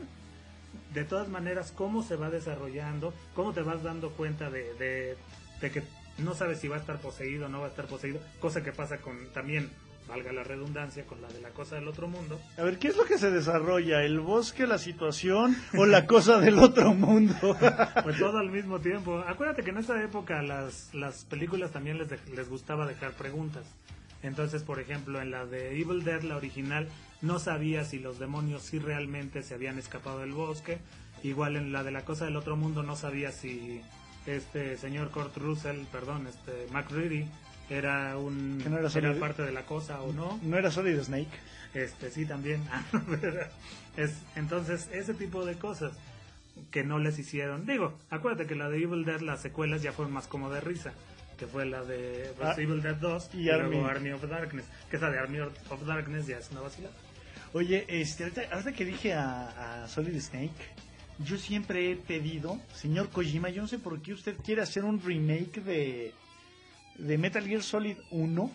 de todas maneras, cómo se va desarrollando, cómo te vas dando cuenta de, de, de que no sabes si va a estar poseído o no va a estar poseído, cosa que pasa con también, valga la redundancia, con la de la cosa del otro mundo. A ver, ¿qué es lo que se desarrolla? ¿El bosque, la situación o la cosa del otro mundo? Pues todo al mismo tiempo. Acuérdate que en esa época las, las películas también les, dej- les gustaba dejar preguntas. Entonces, por ejemplo, en la de Evil Dead, la original, no sabía si los demonios sí realmente se habían escapado del bosque. Igual en la de la cosa del otro mundo no sabía si este señor Kurt Russell, perdón, este McReady era un Que no era era parte de la cosa o no. ¿No era Solid Snake? Este, sí, también. es, entonces, ese tipo de cosas que no les hicieron. Digo, acuérdate que la de Evil Dead, las secuelas ya fueron más como de risa. Que fue la de Ah, Evil Dead 2 y y, luego Army. Army of Darkness. Que esa de Army of Darkness ya es una vacilada. Oye, este, ahorita, ahorita que dije a, a Solid Snake, yo siempre he pedido, señor Kojima, yo no sé por qué usted quiere hacer un remake de, de Metal Gear Solid 1,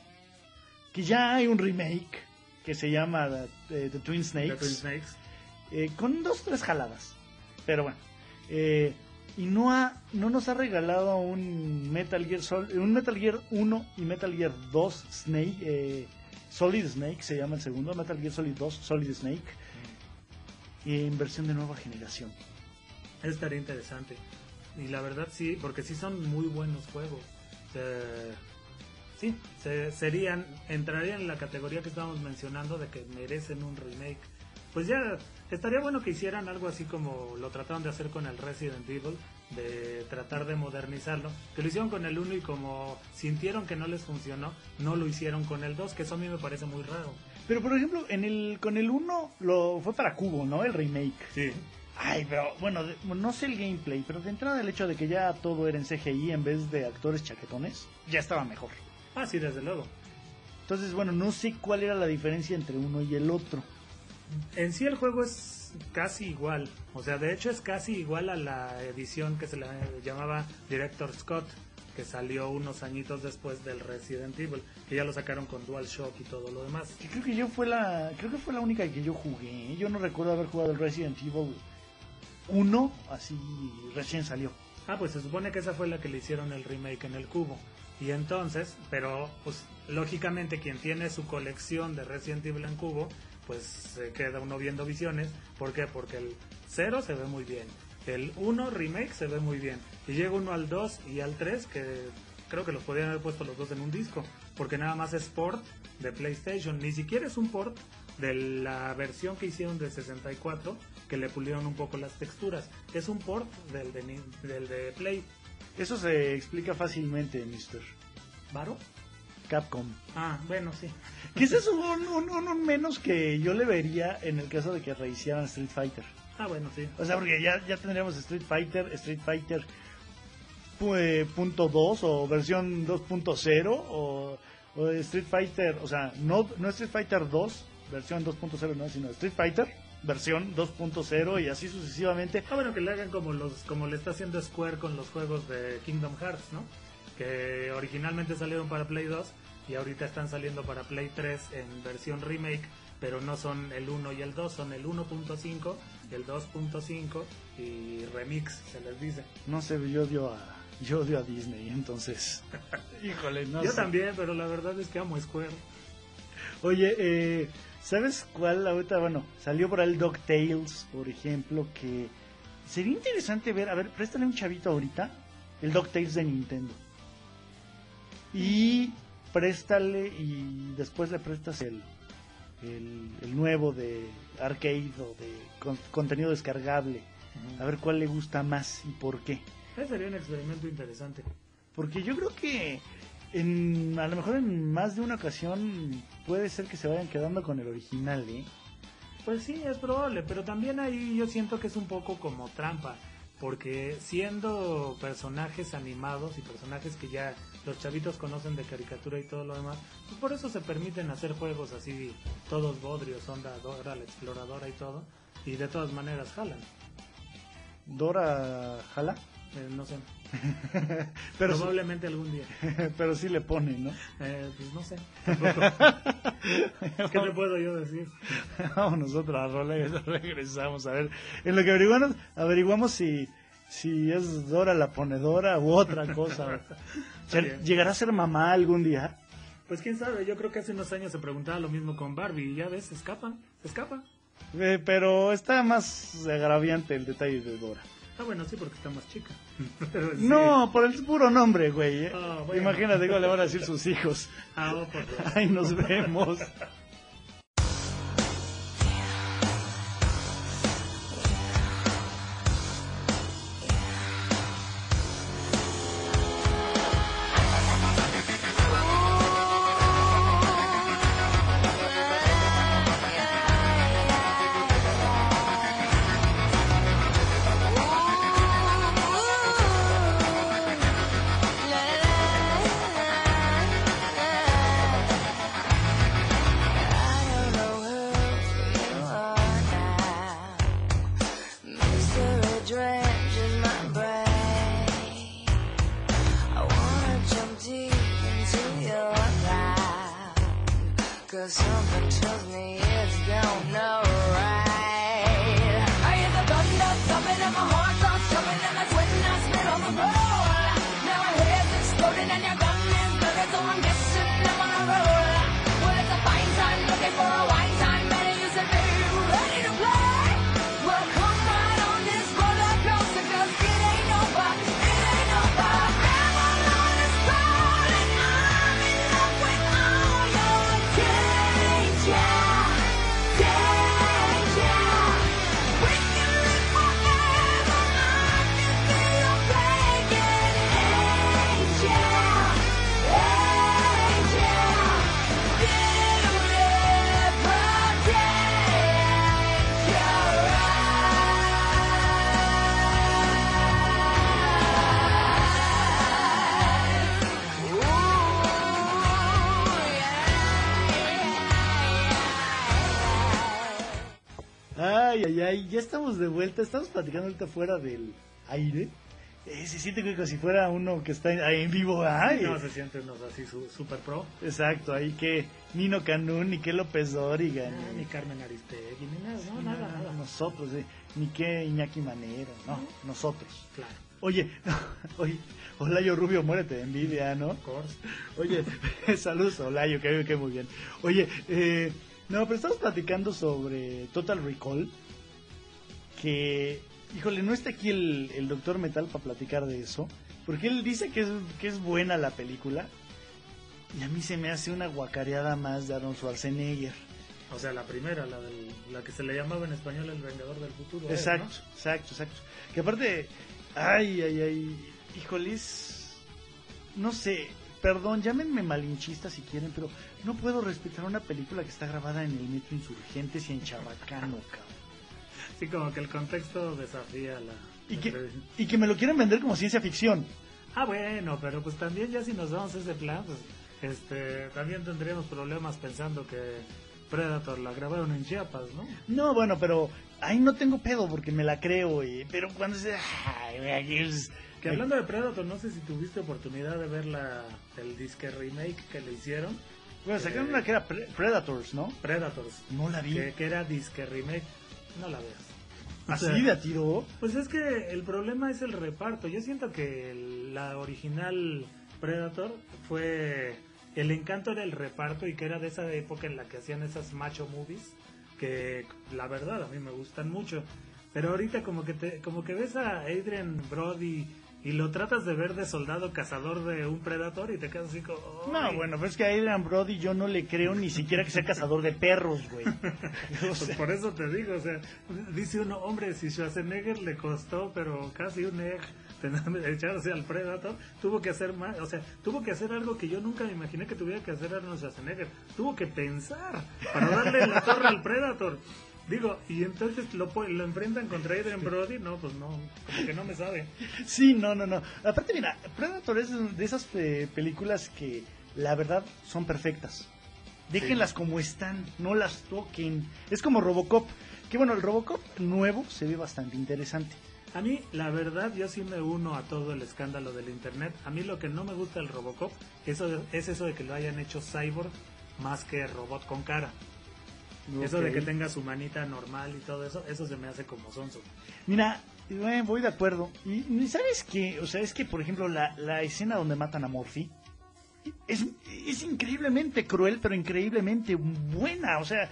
que ya hay un remake que se llama eh, The Twin Snakes. The Twin Snakes. eh, con dos tres jaladas pero bueno eh, y no ha no nos ha regalado un Metal Gear Sol un Metal Gear 1 y Metal Gear 2 Snake eh, Solid Snake se llama el segundo Metal Gear Solid 2 Solid Snake en versión de nueva generación. Estaría interesante. Y la verdad sí, porque sí son muy buenos juegos. Eh, sí, se- serían, entrarían en la categoría que estábamos mencionando de que merecen un remake. Pues ya estaría bueno que hicieran algo así como lo trataron de hacer con el Resident Evil, de tratar de modernizarlo. Que lo hicieron con el 1 y como sintieron que no les funcionó, no lo hicieron con el 2, que eso a mí me parece muy raro. Pero por ejemplo, en el con el 1 lo fue para Cubo, ¿no? El remake. Sí. Ay, pero bueno, de- no sé el gameplay, pero de entrada el hecho de que ya todo era en CGI en vez de actores chaquetones, ya estaba mejor. Ah, sí, desde luego. Entonces, bueno, no sé cuál era la diferencia entre uno y el otro. En sí el juego es casi igual, o sea, de hecho es casi igual a la edición que se le llamaba Director Scott, que salió unos añitos después del Resident Evil, que ya lo sacaron con DualShock y todo lo demás. Creo que yo fue la creo que fue la única que yo jugué. Yo no recuerdo haber jugado el Resident Evil 1, así recién salió. Ah, pues se supone que esa fue la que le hicieron el remake en el cubo. Y entonces, pero pues lógicamente quien tiene su colección de Resident Evil en cubo, pues se queda uno viendo visiones. ¿Por qué? Porque el 0 se ve muy bien. El 1 remake se ve muy bien. Y llega uno al 2 y al 3 que creo que los podrían haber puesto los dos en un disco. Porque nada más es port de PlayStation. Ni siquiera es un port de la versión que hicieron de 64 que le pulieron un poco las texturas. Es un port del de, del de Play. Eso se explica fácilmente, Mr. ¿Varo? Capcom. Ah, bueno, sí. Que ese es un, un- un- un menos que yo le vería en el caso de que rehicieran Street Fighter. Ah, bueno, sí. O sea, porque ya, ya tendríamos Street Fighter, Street Fighter pu- punto 2 o versión 2.0 o, o Street Fighter, o sea, no, no Street Fighter 2, versión 2.0, no, sino Street Fighter, versión 2.0 y así sucesivamente. Ah, bueno, que le hagan como los como le está haciendo Square con los juegos de Kingdom Hearts, ¿no? Que originalmente salieron para Play 2 y ahorita están saliendo para Play 3 en versión remake, pero no son el 1 y el 2, son el 1.5, el 2.5 y remix, se les dice. No sé, yo odio a, yo odio a Disney, entonces. Híjole, no Yo sé. también, pero la verdad es que amo Square. Oye, eh, ¿sabes cuál ahorita? Bueno, salió por ahí el DuckTales, por ejemplo, que sería interesante ver, a ver, préstale un chavito ahorita, el DuckTales de Nintendo. Y préstale y después le prestas el, el, el nuevo de arcade o de con- contenido descargable. A ver cuál le gusta más y por qué. Ese sería un experimento interesante. Porque yo creo que en, a lo mejor en más de una ocasión puede ser que se vayan quedando con el original, ¿eh? Pues sí, es probable, pero también ahí yo siento que es un poco como trampa, porque siendo personajes animados y personajes que ya los chavitos conocen de caricatura y todo lo demás, pues por eso se permiten hacer juegos así, todos bodrios, onda Dora la exploradora y todo, y de todas maneras jalan, Dora jala, Eh, no sé, pero, sí, probablemente algún día, pero sí le pone, ¿no? Eh, pues no sé. ¿qué te puedo yo decir? Vamos nosotros a rola y regresamos. A ver, en lo que averiguamos, averiguamos si, si es Dora la ponedora u otra cosa. ¿Llegará a ser mamá algún día? Pues quién sabe, yo creo que hace unos años se preguntaba lo mismo con Barbie y ya ves, escapan, escapan. Eh, pero está más agraviante el detalle de Dora. Ah, bueno, sí, porque está más chica. Pero sí. No, por el puro nombre, güey. ¿eh? Bueno. Imagínate cómo le van a decir sus hijos. Ah, oh, por Dios. Ay, nos vemos. Estamos de vuelta, estamos platicando ahorita fuera del aire. Eh, se siente como si fuera uno que está ahí en vivo, ay. No, se siente unos así su, super pro. Exacto, ahí que Nino Canún, ni que López Dóriga, Ah, ni, ni Carmen Aristegui, ni nada, no, nada, nada. nosotros, eh, ni que Iñaki Manero, no, nosotros. Claro, Oye, oye, Olayo Rubio, muérete de envidia, ¿no? of course. Oye, saludos Olayo, que que muy bien. Oye, eh, no, pero estamos platicando sobre Total Recall, que, híjole, no está aquí el, el doctor Metal para platicar de eso, porque él dice que es, que es buena la película, y a mí se me hace una guacareada más de Arnold Schwarzenegger. O sea, la primera, la, del, la que se le llamaba en español El Vengador del Futuro. Exacto, ¿no? exacto, exacto. Que aparte, ay, ay, ay, híjoles, no sé, perdón, llámenme malinchista si quieren, pero no puedo respetar una película que está grabada en el Metro Insurgentes y en Chabacano, cabrón. Sí, como que el contexto desafía la... Y que, y que me lo quieren vender como ciencia ficción. Ah, bueno, pero pues también ya si nos damos ese plan, pues este, también tendríamos problemas pensando que Predator la grabaron en Chiapas, ¿no? No, bueno, pero ahí no tengo pedo porque me la creo, y, pero cuando se... Ay, Que hablando de Predator, no sé si tuviste oportunidad de ver la, el disque remake que le hicieron, Bueno, sacaron una que era Pre- Predators, ¿no? Predators, No la vi. que, que era disque remake. No la veas. O Así sea, de a tiro. Pues es que el problema es el reparto. Yo siento que la original Predator fue... El encanto era el reparto y que era de esa época en la que hacían esas macho movies que la verdad a mí me gustan mucho. Pero ahorita como que te, como que ves a Adrian Brody y lo tratas de ver de soldado cazador de un Predator y te quedas así como... No, bueno, pero es que a Adrian Brody yo no le creo ni siquiera que sea cazador de perros, güey. O Pues por eso te digo, o sea, dice uno, hombre, si Schwarzenegger le costó, pero casi un egg echarse al Predator, tuvo que hacer más, o sea, tuvo que hacer algo que yo nunca me imaginé que tuviera que hacer Arnold Schwarzenegger, tuvo que pensar para darle la torre al Predator. Digo, y entonces lo, lo enfrentan contra Adrian Brody, no, pues no, como que no me sabe. sí, no, no, no. Aparte, mira, Predator es de esas eh, películas que la verdad son perfectas. Déjenlas como están, no las toquen. Es como Robocop. Que bueno, el Robocop nuevo se ve bastante interesante. A mí, la verdad, yo sí me uno a todo el escándalo del internet. A mí lo que no me gusta del Robocop eso es eso de que lo hayan hecho cyborg más que robot con cara. Eso de que tenga su manita normal y todo eso, eso se me hace como sonso. Mira, eh, voy de acuerdo. Y, ¿sabes qué? O sea, es que, por ejemplo, la, la escena donde matan a Morphy es, es increíblemente cruel, pero increíblemente buena. O sea,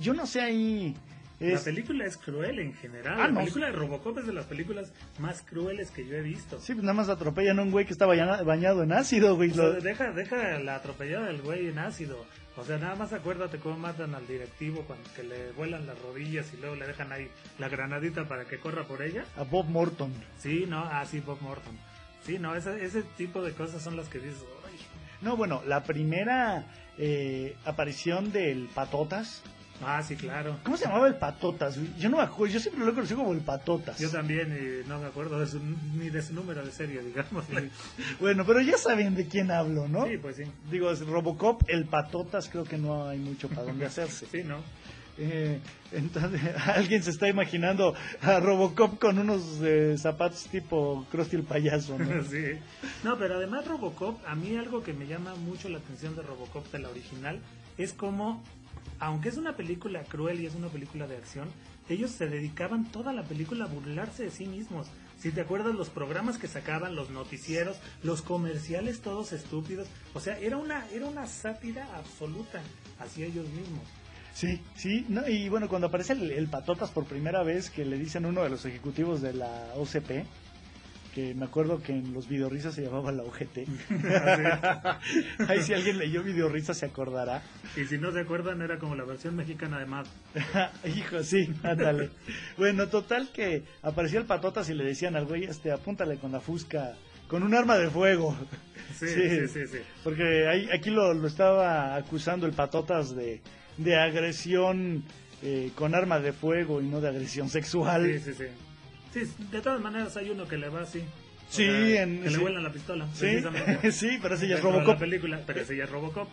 yo no sé ahí... La película es cruel en general. Ah, la no. película de Robocop es de las películas más crueles que yo he visto. Sí, pues nada más atropellan a un güey que está baña- bañado en ácido, güey. O sea, deja, deja la atropellada del güey en ácido. O sea, nada más acuérdate cómo matan al directivo cuando que le vuelan las rodillas y luego le dejan ahí la granadita para que corra por ella. a Bob Morton. Sí, no, ah, sí, Bob Morton. Sí, no, ese, ese tipo de cosas son las que dices, "Ay". No, bueno, la primera eh, aparición del Patotas. Ah, sí, claro. ¿Cómo se llamaba el Patotas? güey? Yo no me acuerdo, yo siempre lo he conocido como el Patotas. Yo también y no me acuerdo de su- ni de su número de serie, digamos. Bueno, pero ya saben de quién hablo, ¿no? Sí, pues sí. Digo, es Robocop, el Patotas, creo que no hay mucho para dónde hacerse. Sí, ¿no? Eh, entonces, alguien se está imaginando a Robocop con unos eh, zapatos tipo Krusty el payaso, ¿no? sí. No, pero además Robocop, a mí algo que me llama mucho la atención de Robocop de la original es como, aunque es una película cruel y es una película de acción, ellos se dedicaban toda la película a burlarse de sí mismos. Si te acuerdas los programas que sacaban, los noticieros, los comerciales todos estúpidos, o sea, era una era una sátira absoluta hacia ellos mismos. Sí, sí, y bueno, cuando aparece el, el Patotas por primera vez, que le dicen uno de los ejecutivos de la OCP, que me acuerdo que en los videorrisas se llamaba la OGT. Ahí si alguien leyó videorrisas se acordará. Y si no se acuerdan, era como la versión mexicana de Mad. Hijo, sí, ándale. bueno, total que apareció el Patotas y le decían al güey, este, apúntale con la fusca, con un arma de fuego. Sí, sí, sí, sí. Porque ahí, aquí lo, lo estaba acusando el Patotas de, de agresión eh, con arma de fuego y no de agresión sexual. Sí, sí, sí. Sí, de todas maneras hay uno que le va así. Sí, sea, en- que sí. le vuelan la pistola. Sí, sí, pero ese ya es Robocop. La película, pero ese ya es Robocop.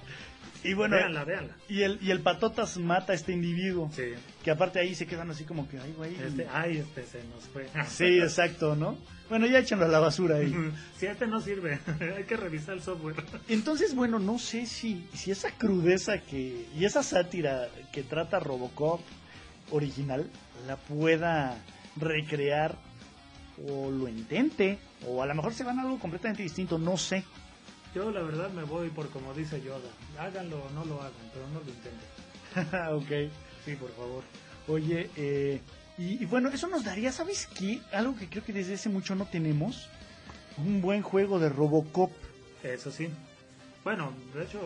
Y bueno, véanla, véanla. y el, y el patotas mata a este individuo. Sí. Que aparte ahí se quedan así como que, ay, güey. Este, ay, este se nos fue. Sí, exacto, ¿no? Bueno, ya échenlo a la basura ahí. Si este no sirve, hay que revisar el software. Entonces, bueno, no sé si, si esa crudeza que y esa sátira que trata Robocop original la pueda recrear o lo intente o a lo mejor se van a algo completamente distinto, no sé. Yo la verdad me voy por como dice Yoda. Háganlo o no lo hagan, pero no lo intenten. ok. Sí, por favor. Oye, eh, y, y bueno, eso nos daría, ¿sabes qué? Algo que creo que desde hace mucho no tenemos. Un buen juego de Robocop. Eso sí. Bueno, de hecho,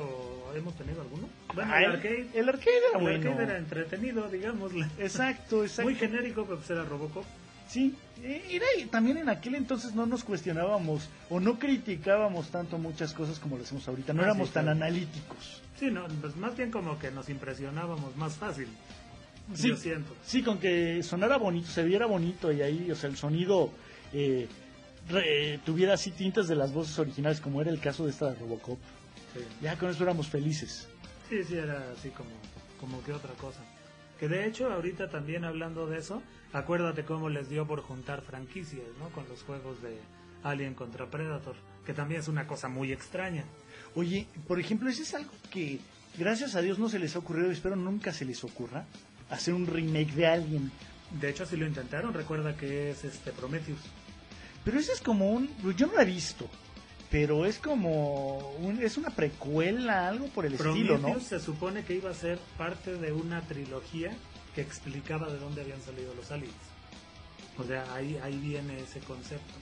¿hemos tenido alguno? Bueno, Ah, el arcade. El arcade era el bueno. arcade era entretenido, digámosle. Exacto, exacto. Muy genérico, pero pues era Robocop. Sí, eh, era, también en aquel entonces no nos cuestionábamos o no criticábamos tanto muchas cosas como lo hacemos ahorita, no Ah, éramos sí, tan analíticos. Sí, no, pues más bien como que nos impresionábamos más fácil. Sí, Yo siento. sí, con que sonara bonito, se viera bonito y ahí, o sea, el sonido eh, re- eh, tuviera así tintas de las voces originales, como era el caso de esta de Robocop. Sí. Ya con eso éramos felices. Sí, sí, era así como, como que otra cosa. Que de hecho, ahorita también hablando de eso, acuérdate cómo les dio por juntar franquicias, ¿no? Con los juegos de Alien contra Predator, que también es una cosa muy extraña. Oye, por ejemplo, ese es algo que gracias a Dios no se les ha ocurrido, y espero nunca se les ocurra, hacer un remake de Alien. De hecho, si lo intentaron, recuerda que es este Prometheus. Pero ese es como un... Yo no lo he visto, pero es como... Un, es una precuela, algo por el estilo, ¿no? se supone que iba a ser parte de una trilogía que explicaba de dónde habían salido los aliens. O sea, ahí, ahí viene ese concepto.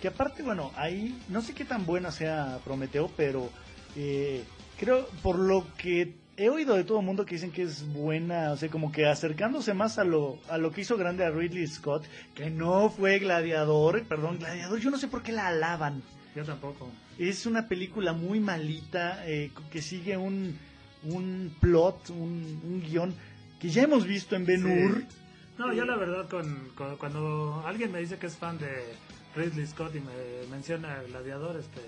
Que aparte, bueno, ahí no sé qué tan buena sea Prometeo, pero eh, creo, por lo que he oído de todo el mundo que dicen que es buena, o sea, como que acercándose más a lo, a lo que hizo grande a Ridley Scott, que no fue Gladiador, perdón, Gladiador, yo no sé por qué la alaban. Yo tampoco. Es una película muy malita, eh, que sigue un, un plot, un, un guion que ya hemos visto en Ben Hur. No, yo la verdad, con, con- cuando alguien me dice que es fan de Ridley Scott y me menciona Gladiador, este,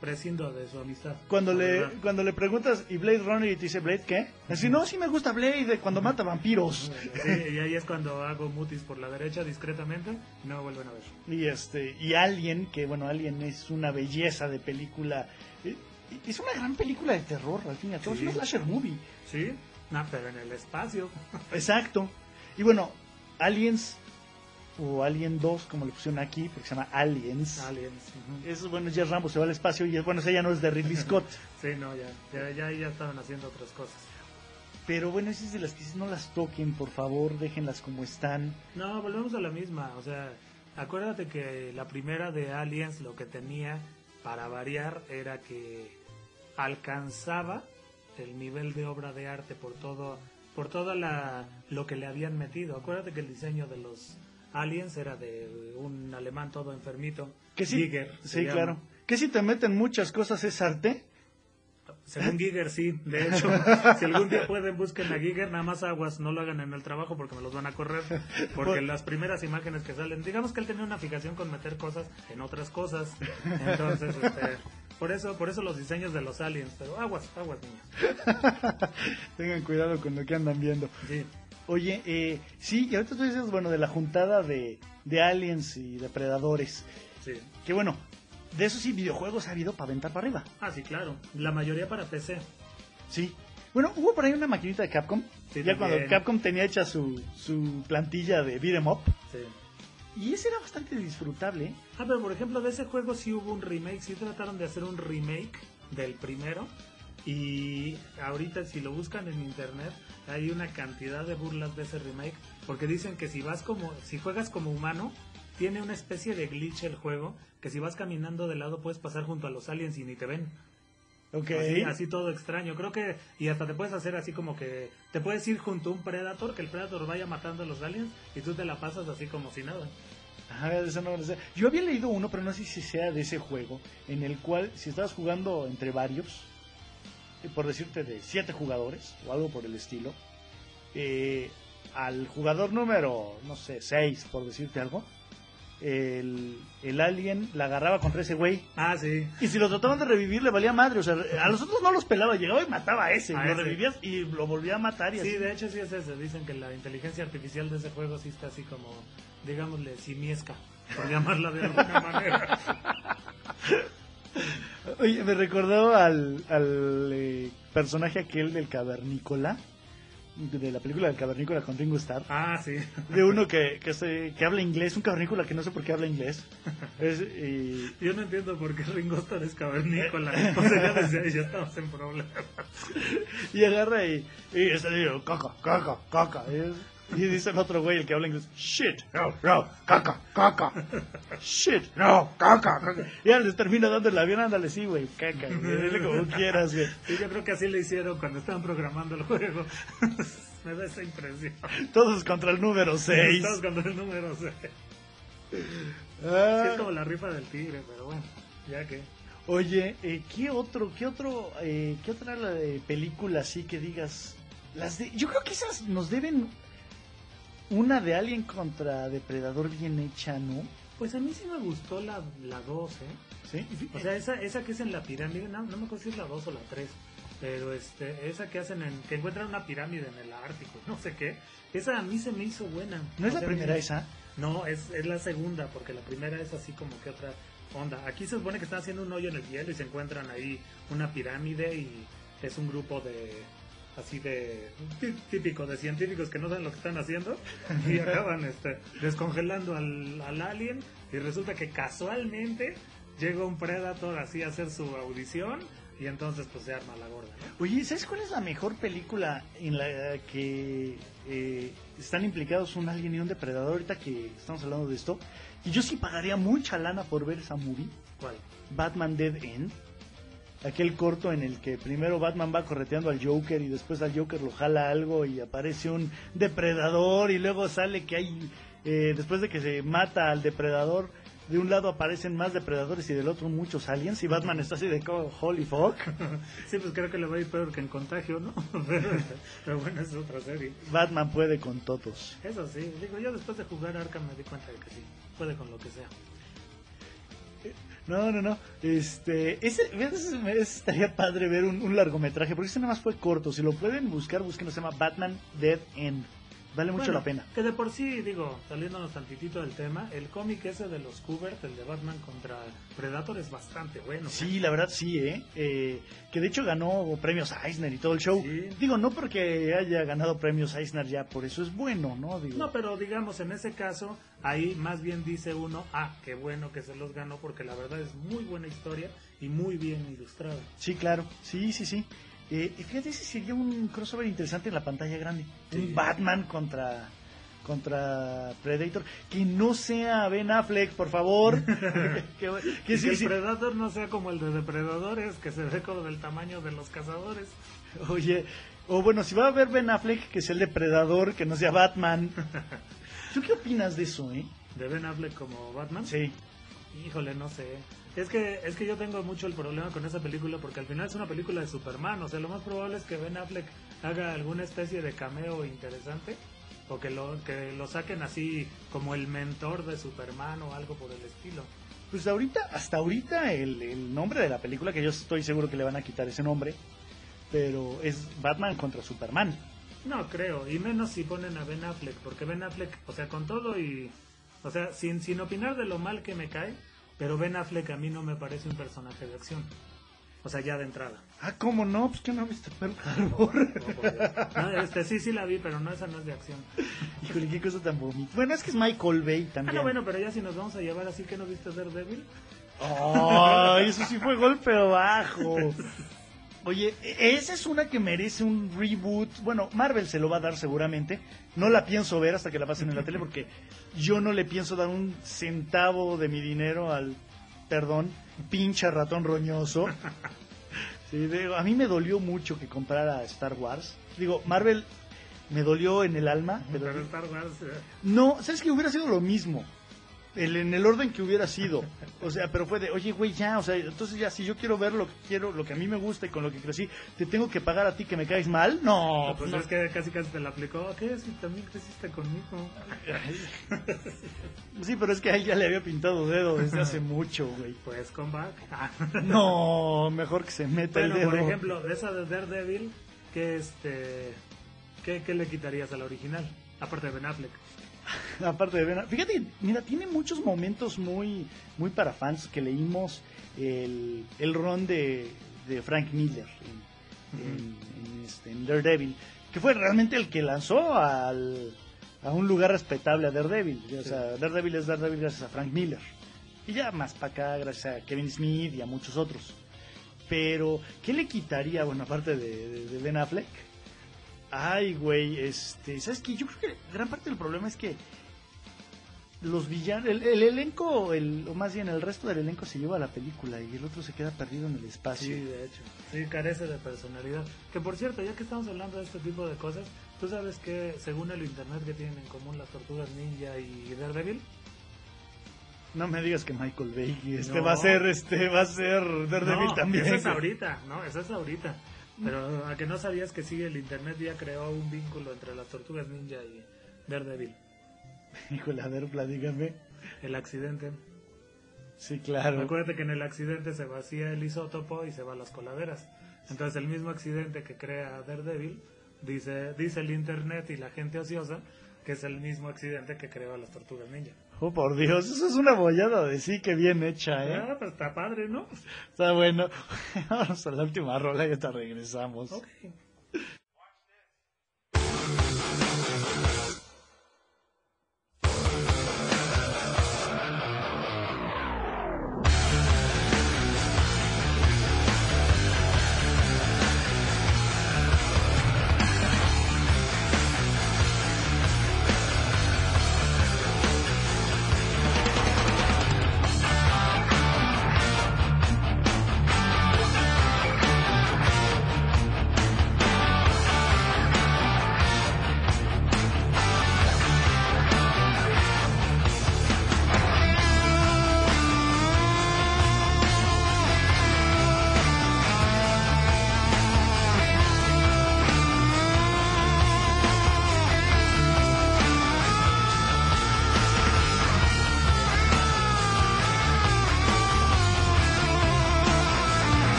prescindo de su amistad. Cuando le, verdad. cuando le preguntas, ¿y Blade Runner? Y te dice, ¿Blade qué? Así, no, sí me gusta Blade de cuando mata vampiros. Sí, y ahí es cuando hago mutis por la derecha discretamente y no vuelven a ver. Y este, y Alien, que bueno, Alien es una belleza de película. Eh, Es una gran película de terror, al fin y al cabo. Sí. Es una slasher movie. Sí, no, pero en el espacio. Exacto. Y bueno, Aliens, o Alien 2, como le pusieron aquí, porque se llama Aliens. Aliens. Eso, bueno, ya Rambo se va al espacio y es, bueno, esa ya no es de Ridley Scott. Sí, no, ya, ya, ya, ya estaban haciendo otras cosas. Pero bueno, esas de las que no las toquen, por favor, déjenlas como están. No, volvemos a la misma. O sea, acuérdate que la primera de Aliens lo que tenía para variar era que alcanzaba el nivel de obra de arte por todo por toda la lo que le habían metido. Acuérdate que el diseño de los aliens era de un alemán todo enfermito. Que sí, Giger, sí, claro. Que si te meten muchas cosas es arte. Según Giger, sí. De hecho, si algún día pueden, busquen a Giger. Nada más aguas, no lo hagan en el trabajo porque me los van a correr. Porque Por- las primeras imágenes que salen, digamos que él tenía una fijación con meter cosas en otras cosas. Entonces, este, por eso por eso los diseños de los aliens. Pero aguas, aguas, niños. Tengan cuidado con lo que andan viendo. Sí. Oye, eh, sí, y ahorita tú dices, bueno, de la juntada de, de aliens y depredadores. Sí. Que bueno, de eso sí, videojuegos ha habido para aventar para arriba. Ah, sí, claro. La mayoría para PC. Sí. Bueno, hubo por ahí una maquinita de Capcom. Sí, ya cuando. Capcom tenía hecha su, su plantilla de beat 'em up. Sí. Y ese era bastante disfrutable. ¿eh? Ah, pero por ejemplo, de ese juego sí hubo un remake, sí trataron de hacer un remake del primero. Y ahorita si lo buscan en internet, hay una cantidad de burlas de ese remake. Porque dicen que si vas como, si juegas como humano, tiene una especie de glitch el juego, que si vas caminando de lado puedes pasar junto a los aliens y ni te ven. Ok. Así, así todo extraño. Creo que, y hasta te puedes hacer así como que, te puedes ir junto a un Predator, que el Predator vaya matando a los aliens, y tú te la pasas así como si nada. Ah, eso no lo sé. Yo había leído uno, pero no sé si sea de ese juego, en el cual si estabas jugando entre varios, por decirte de siete jugadores o algo por el estilo, eh, al jugador número, no sé, seis, por decirte algo, el, el alien la agarraba contra ese güey. Ah, sí. Y si lo trataban de revivir, le valía madre. O sea, a los otros no los pelaba, llegaba y mataba a ese. A lo ese. revivías y lo volvía a matar. Y Sí, así. de hecho sí es ese. Dicen que la inteligencia artificial de ese juego sí está así como, digámosle, simiesca, por llamarla de alguna manera. Oye, me recordó al, al eh, personaje aquel del cavernícola. De la película del cavernícola con Ringo Starr. Ah, sí. De uno que, que, se- que habla inglés, un cavernícola que no sé por qué habla inglés. Es, y- Yo no entiendo por qué Ringo Starr es cavernícola. O sea, ya ya estamos en problemas. y agarra y, y está diciendo, caca, caca, caca. Y, es- y dice el otro güey, el que habla inglés, shit, no, no, caca, caca, shit, no, caca, caca. Y ahora les termina dando el avión, ándale, sí, güey, caca, güey, dile como quieras, güey. Y yo creo que así le hicieron cuando estaban programando el juego. Me da esa impresión. Todos contra el número 6. Estamos con el número 6. Ah. Sí, es como la rifa del tigre, pero bueno, ya que. Oye, eh, ¿qué otro, qué otro, eh, qué otra película así que digas? Las de, yo creo que esas nos deben una de Alien contra Depredador bien hecha, ¿no? Pues a mí sí me gustó la, la 2, ¿eh? Sí. O sea, esa, esa que es en la pirámide, no, no me acuerdo si es la 2 o la 3, pero este, esa que hacen en, que encuentran una pirámide en el Ártico, no sé qué, esa a mí se me hizo buena. ¿No es la sea, primera me- esa? No, es, es la segunda, porque la primera es así como que otra onda. Aquí se supone que están haciendo un hoyo en el hielo y se encuentran ahí una pirámide y es un grupo de así de tí- típico de científicos que no saben lo que están haciendo y acaban este, descongelando al, al alien y resulta que casualmente llega un predator así a hacer su audición y entonces pues se arma la gorda, ¿no? Oye, ¿sabes cuál es la mejor película en la que eh, están implicados un alien y un depredador? Ahorita que estamos hablando de esto. Y yo sí pagaría mucha lana por ver esa movie. ¿Cuál? Batman Dead End. Aquel corto en el que primero Batman va correteando al Joker y después al Joker lo jala algo y aparece un depredador y luego sale que hay, eh, después de que se mata al depredador, de un lado aparecen más depredadores y del otro muchos aliens y Batman está así de como, holy fuck. Sí, pues creo que le va a ir peor que en contagio, ¿no? Pero, pero bueno, es otra serie. Batman puede con todos. Eso sí, digo, yo después de jugar Arkham me di cuenta de que sí, puede con lo que sea. No, no, no. Este, ese, estaría padre ver un, un largometraje, porque ese nada más fue corto. Si lo pueden buscar, busquen, se llama Batman Dead End. Vale mucho Bueno, la pena. Que de por sí, digo, saliéndonos tantitito del tema, el cómic ese de los Kubert, el de Batman contra Predator, es bastante bueno. ¿eh? Sí, la verdad sí, ¿eh? Eh, Que de hecho ganó premios Eisner y todo el show. Sí. Digo, no porque haya ganado premios Eisner ya, por eso es bueno, ¿no? Digo, No, pero digamos, en ese caso, ahí más bien dice uno, ah, qué bueno que se los ganó, porque la verdad es muy buena historia y muy bien ilustrada. Sí, claro. Sí, sí, sí. Eh, y fíjate, ese sería un crossover interesante en la pantalla grande. Sí. Un Batman contra contra Predator. Que no sea Ben Affleck, por favor. que, que Que sí, el sí. Predator no sea como el de Depredadores, que se ve como del tamaño de los cazadores. Oye, o bueno, si va a haber Ben Affleck, que sea el depredador, que no sea Batman. ¿Tú qué opinas de eso, eh? De Ben Affleck como Batman. Sí. Híjole, no sé. Es que, es que yo tengo mucho el problema con esa película porque al final es una película de Superman. O sea, lo más probable es que Ben Affleck haga alguna especie de cameo interesante o que lo, que lo saquen así como el mentor de Superman o algo por el estilo. Pues ahorita, hasta ahorita el, el nombre de la película, que yo estoy seguro que le van a quitar ese nombre, pero es Batman contra Superman. No creo, y menos si ponen a Ben Affleck, porque Ben Affleck, o sea, con todo y. O sea, sin, sin opinar de lo mal que me cae, pero Ben Affleck a mí no me parece un personaje de acción. O sea, ya de entrada. Ah, ¿cómo no? Pues que no viste Pearl Harbor. No. No, este sí, sí la vi, pero no, esa no es de acción. Híjole, qué cosa tan bonita. Bueno, es que es Michael Bay Ah, también. no, bueno, pero ya si nos vamos a llevar así que no viste Daredevil. Ay, eso sí fue golpe bajo. Oye, e- esa es una que merece un reboot. Bueno, Marvel se lo va a dar seguramente. No la pienso ver hasta que la pasen en la tele porque yo no le pienso dar un centavo de mi dinero al, perdón, pinche ratón roñoso. Sí, digo, a mí me dolió mucho que comprara Star Wars. Digo, Marvel me dolió en el alma, pero Pero Star Wars. eh, no, ¿sabes que hubiera sido lo mismo? El, en el orden que hubiera sido. O sea, pero fue de, oye, güey, ya, o sea, entonces ya, si yo quiero ver lo que quiero, lo que a mí me gusta y con lo que crecí, ¿te tengo que pagar a ti que me caes mal? No, pues pues es que casi casi te la aplicó. ¿Qué? Si también creciste conmigo. Sí, pero es que a él ya le había pintado dedo desde hace mucho, güey. Pues comeback. No, mejor que se meta Bueno, el dedo. por ejemplo, de esa de Daredevil, ¿qué, este, qué, qué le quitarías a la original? Aparte de Ben Affleck. Aparte de Ben, fíjate, mira, tiene muchos momentos muy, muy para fans que leímos el, el ron de, de Frank Miller en, en- en este, en Daredevil, que fue realmente el que lanzó al, a un lugar respetable a Daredevil. O sea, Daredevil es Daredevil gracias a Frank Miller. Y ya más para acá, gracias a Kevin Smith y a muchos otros. Pero, ¿qué le quitaría, bueno, aparte de, de- de Ben Affleck? Ay, güey, este, ¿sabes qué? Yo creo que gran parte del problema es que los villanos, el, el elenco, el, o más bien el resto del elenco se lleva a la película y el otro se queda perdido en el espacio. Sí, de hecho. Sí, carece de personalidad. Que por cierto, ya que estamos hablando de este tipo de cosas, ¿tú sabes que según el internet que tienen en común las tortugas ninja y Daredevil? No me digas que Michael Bay este No. va a ser, este va a ser Daredevil no, también. Eso es ahorita, no, eso es ahorita. Pero a que no sabías que sí, el internet ya creó un vínculo entre las tortugas ninja y Daredevil. Híjole, a ver, platícame. El accidente. Sí, claro. Acuérdate que en el accidente se vacía el isótopo y se van las coladeras. Entonces el mismo accidente que crea Daredevil, dice, dice el internet y la gente ociosa, que es el mismo accidente que creó a las tortugas ninja. Oh, por Dios, eso es una bollada de sí que bien hecha, ¿eh? Ah, pues está padre, ¿no? Está bueno. Vamos a la última rola y ahorita regresamos. Ok.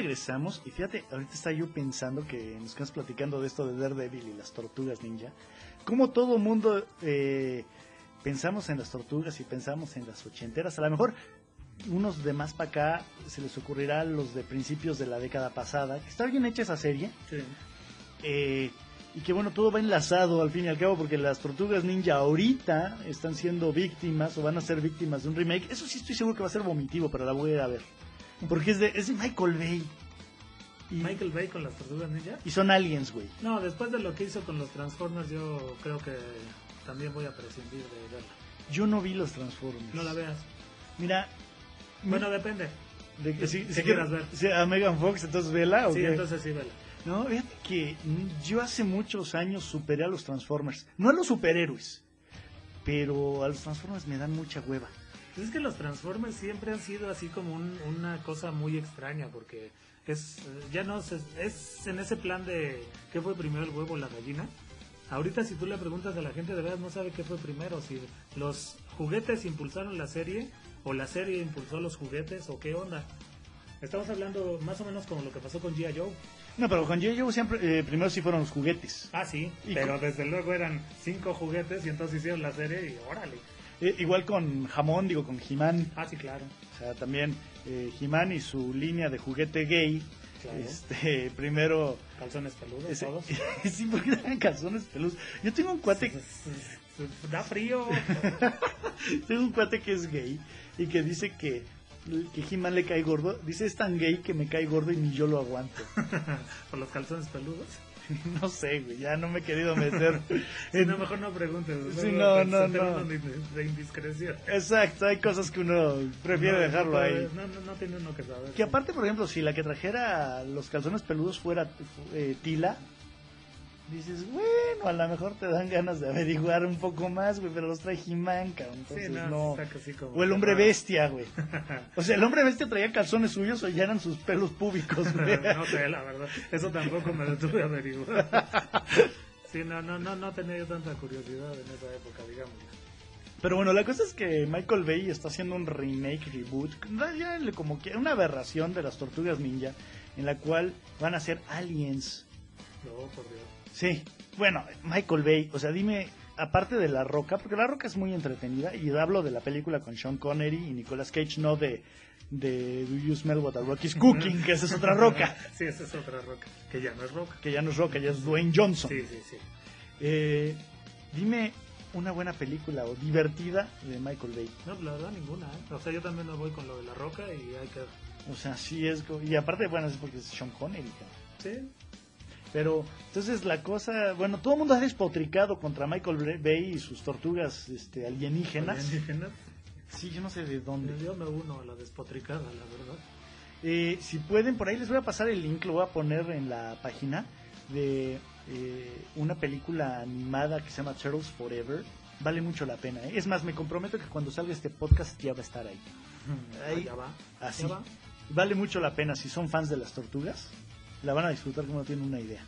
Regresamos y fíjate, ahorita está yo pensando que nos quedamos platicando de esto de Daredevil y las tortugas ninja. Como todo mundo eh, pensamos en las tortugas y pensamos en las ochenteras. A lo mejor unos de más para acá se les ocurrirá los de principios de la década pasada. Está bien hecha esa serie. Sí. eh, y que bueno, todo va enlazado al fin y al cabo porque las tortugas ninja ahorita están siendo víctimas o van a ser víctimas de un remake. Eso sí estoy seguro que va a ser vomitivo, pero la voy a ir a ver. Porque es de, es de Michael Bay. Y, Michael Bay con las tortugas ninja. y son aliens, güey. No, después de lo que hizo con los Transformers, yo creo que también voy a prescindir de verla. Yo no vi los Transformers. No la veas. Mira, Bueno, depende. de que, si, si si quieras ver. si a Megan Fox, entonces vela o Sí, qué? entonces sí, vela. No, fíjate que yo hace muchos años superé a los Transformers. No a los superhéroes, pero a los Transformers me dan mucha hueva. Pues es que los Transformers siempre han sido así como un- una cosa muy extraña porque es ya no se- es en ese plan de qué fue primero el huevo o la gallina. Ahorita si tú le preguntas a la gente de verdad no sabe qué fue primero, si los juguetes impulsaron la serie o la serie impulsó los juguetes o qué onda. Estamos hablando más o menos como lo que pasó con G.I. Joe. No, pero con J.J. siempre, eh, primero sí fueron los juguetes. Ah, sí, Y pero con- desde luego eran cinco juguetes y entonces hicieron la serie y órale. Eh, igual con Jamón, digo, con He-Man. Ah, sí, claro. O sea, también eh, He-Man y su línea de juguete gay. Claro. Este, primero... Calzones peludos, ese- todos. sí, porque eran calzones peludos. Yo tengo un cuate... Da frío. Tengo un cuate que es gay y que dice que que He-Man le cae gordo. Dice, es tan gay que me cae gordo y ni yo lo aguanto. Por los calzones peludos. no sé, güey, ya no me he querido meter. Sí, no, mejor no preguntes. Sí, no, no, no. De, de indiscreción. Exacto, hay cosas que uno prefiere No, dejarlo no, ahí. No, no, no tiene uno que saber. Que aparte, por ejemplo, si la que trajera los calzones peludos fuera eh, Tila, dices, bueno, a lo mejor te dan ganas de averiguar un poco más, güey, pero los trae He-Man, cabrón, Sí, entonces no, no. como O el hombre raro. bestia, güey. O sea, el hombre bestia traía calzones suyos o ya eran sus pelos públicos, güey. no sé, la verdad. Eso tampoco me detuve a averiguar. Sí, no, no, no, no tenía yo tanta curiosidad en esa época, digamos. Pero bueno, la cosa es que Michael Bay está haciendo un remake, reboot, ya le- como que una aberración de las tortugas ninja, en la cual van a ser aliens. No, por Dios. Sí, bueno, Michael Bay, o sea, dime, aparte de La Roca, porque La Roca es muy entretenida, y hablo de la película con Sean Connery y Nicolas Cage, no de, de Do You Smell What a Rock is Cooking, que esa es otra roca, Sí, esa es otra roca, que ya no es roca. que ya no es roca, ya es Dwayne Johnson. Sí, sí, sí. Eh, dime una buena película o divertida de Michael Bay. No, la verdad ninguna, ¿eh? O sea, yo también me voy con lo de la roca y hay que... O sea, sí es. Y aparte, bueno, es porque es Sean Connery. cabrón. Sí, Pero, entonces la cosa. Bueno, todo el mundo ha despotricado contra Michael Bay y sus tortugas este, alienígenas. alienígenas. Sí, yo no sé de dónde. Yo me uno a la despotricada, la verdad. Eh, si pueden, por ahí les voy a pasar el link, lo voy a poner en la página de eh, una película animada que se llama Turtles Forever. Vale mucho la pena. ¿eh? Es más, me comprometo que cuando salga este podcast ya va a estar ahí. Ahí, ya va. Así. Ya va. Vale mucho la pena. Si son fans de las tortugas, la van a disfrutar como no tienen una idea.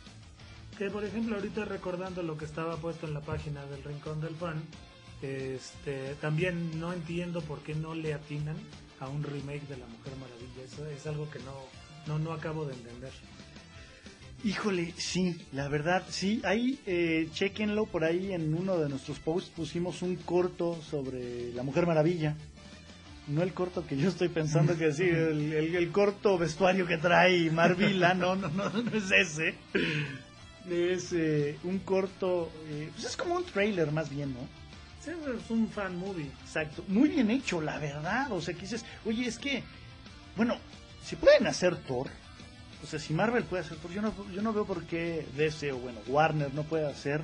Que por ejemplo, ahorita recordando lo que estaba puesto en la página del Rincón del Fan, este, también no entiendo por qué no le atinan a un remake de La Mujer Maravilla. Eso es algo que no, no, no acabo de entender. Híjole, sí, la verdad, sí. Ahí, eh, chequenlo por ahí en uno de nuestros posts. Pusimos un corto sobre la Mujer Maravilla. No el corto que yo estoy pensando que sí, el, el- el corto vestuario que trae Marvila, no, no, no, no es ese. Es eh, un corto, eh, pues es como un trailer más bien, ¿no? Sí, es un fan movie. Exacto, muy bien hecho, la verdad. O sea, que dices, oye, es que, bueno, si pueden hacer Thor, o sea, si Marvel puede hacer Thor, yo no, yo no veo por qué DC o, bueno, Warner no puede hacer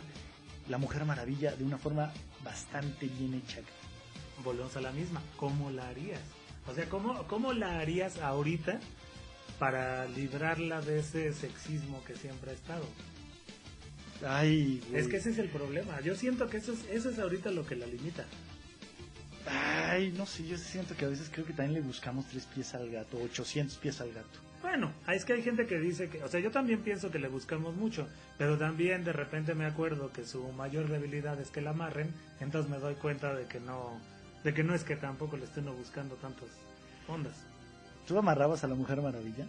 La Mujer Maravilla de una forma bastante bien hecha. Volvemos a la misma. ¿Cómo la harías? O sea, ¿cómo, cómo la harías ahorita para librarla de ese sexismo que siempre ha estado? Ay, güey. Es que ese es el problema. Yo siento que eso es, eso es ahorita lo que la limita. Ay, no sé, yo siento que a veces creo que también le buscamos tres pies al gato, 800 pies al gato. Bueno, es que hay gente que dice que, o sea, yo también pienso que le buscamos mucho, pero también de repente me acuerdo que su mayor debilidad es que la amarren, entonces me doy cuenta de que no, de que no es que tampoco le estén buscando tantas ondas. ¿Tú amarrabas a la Mujer Maravilla?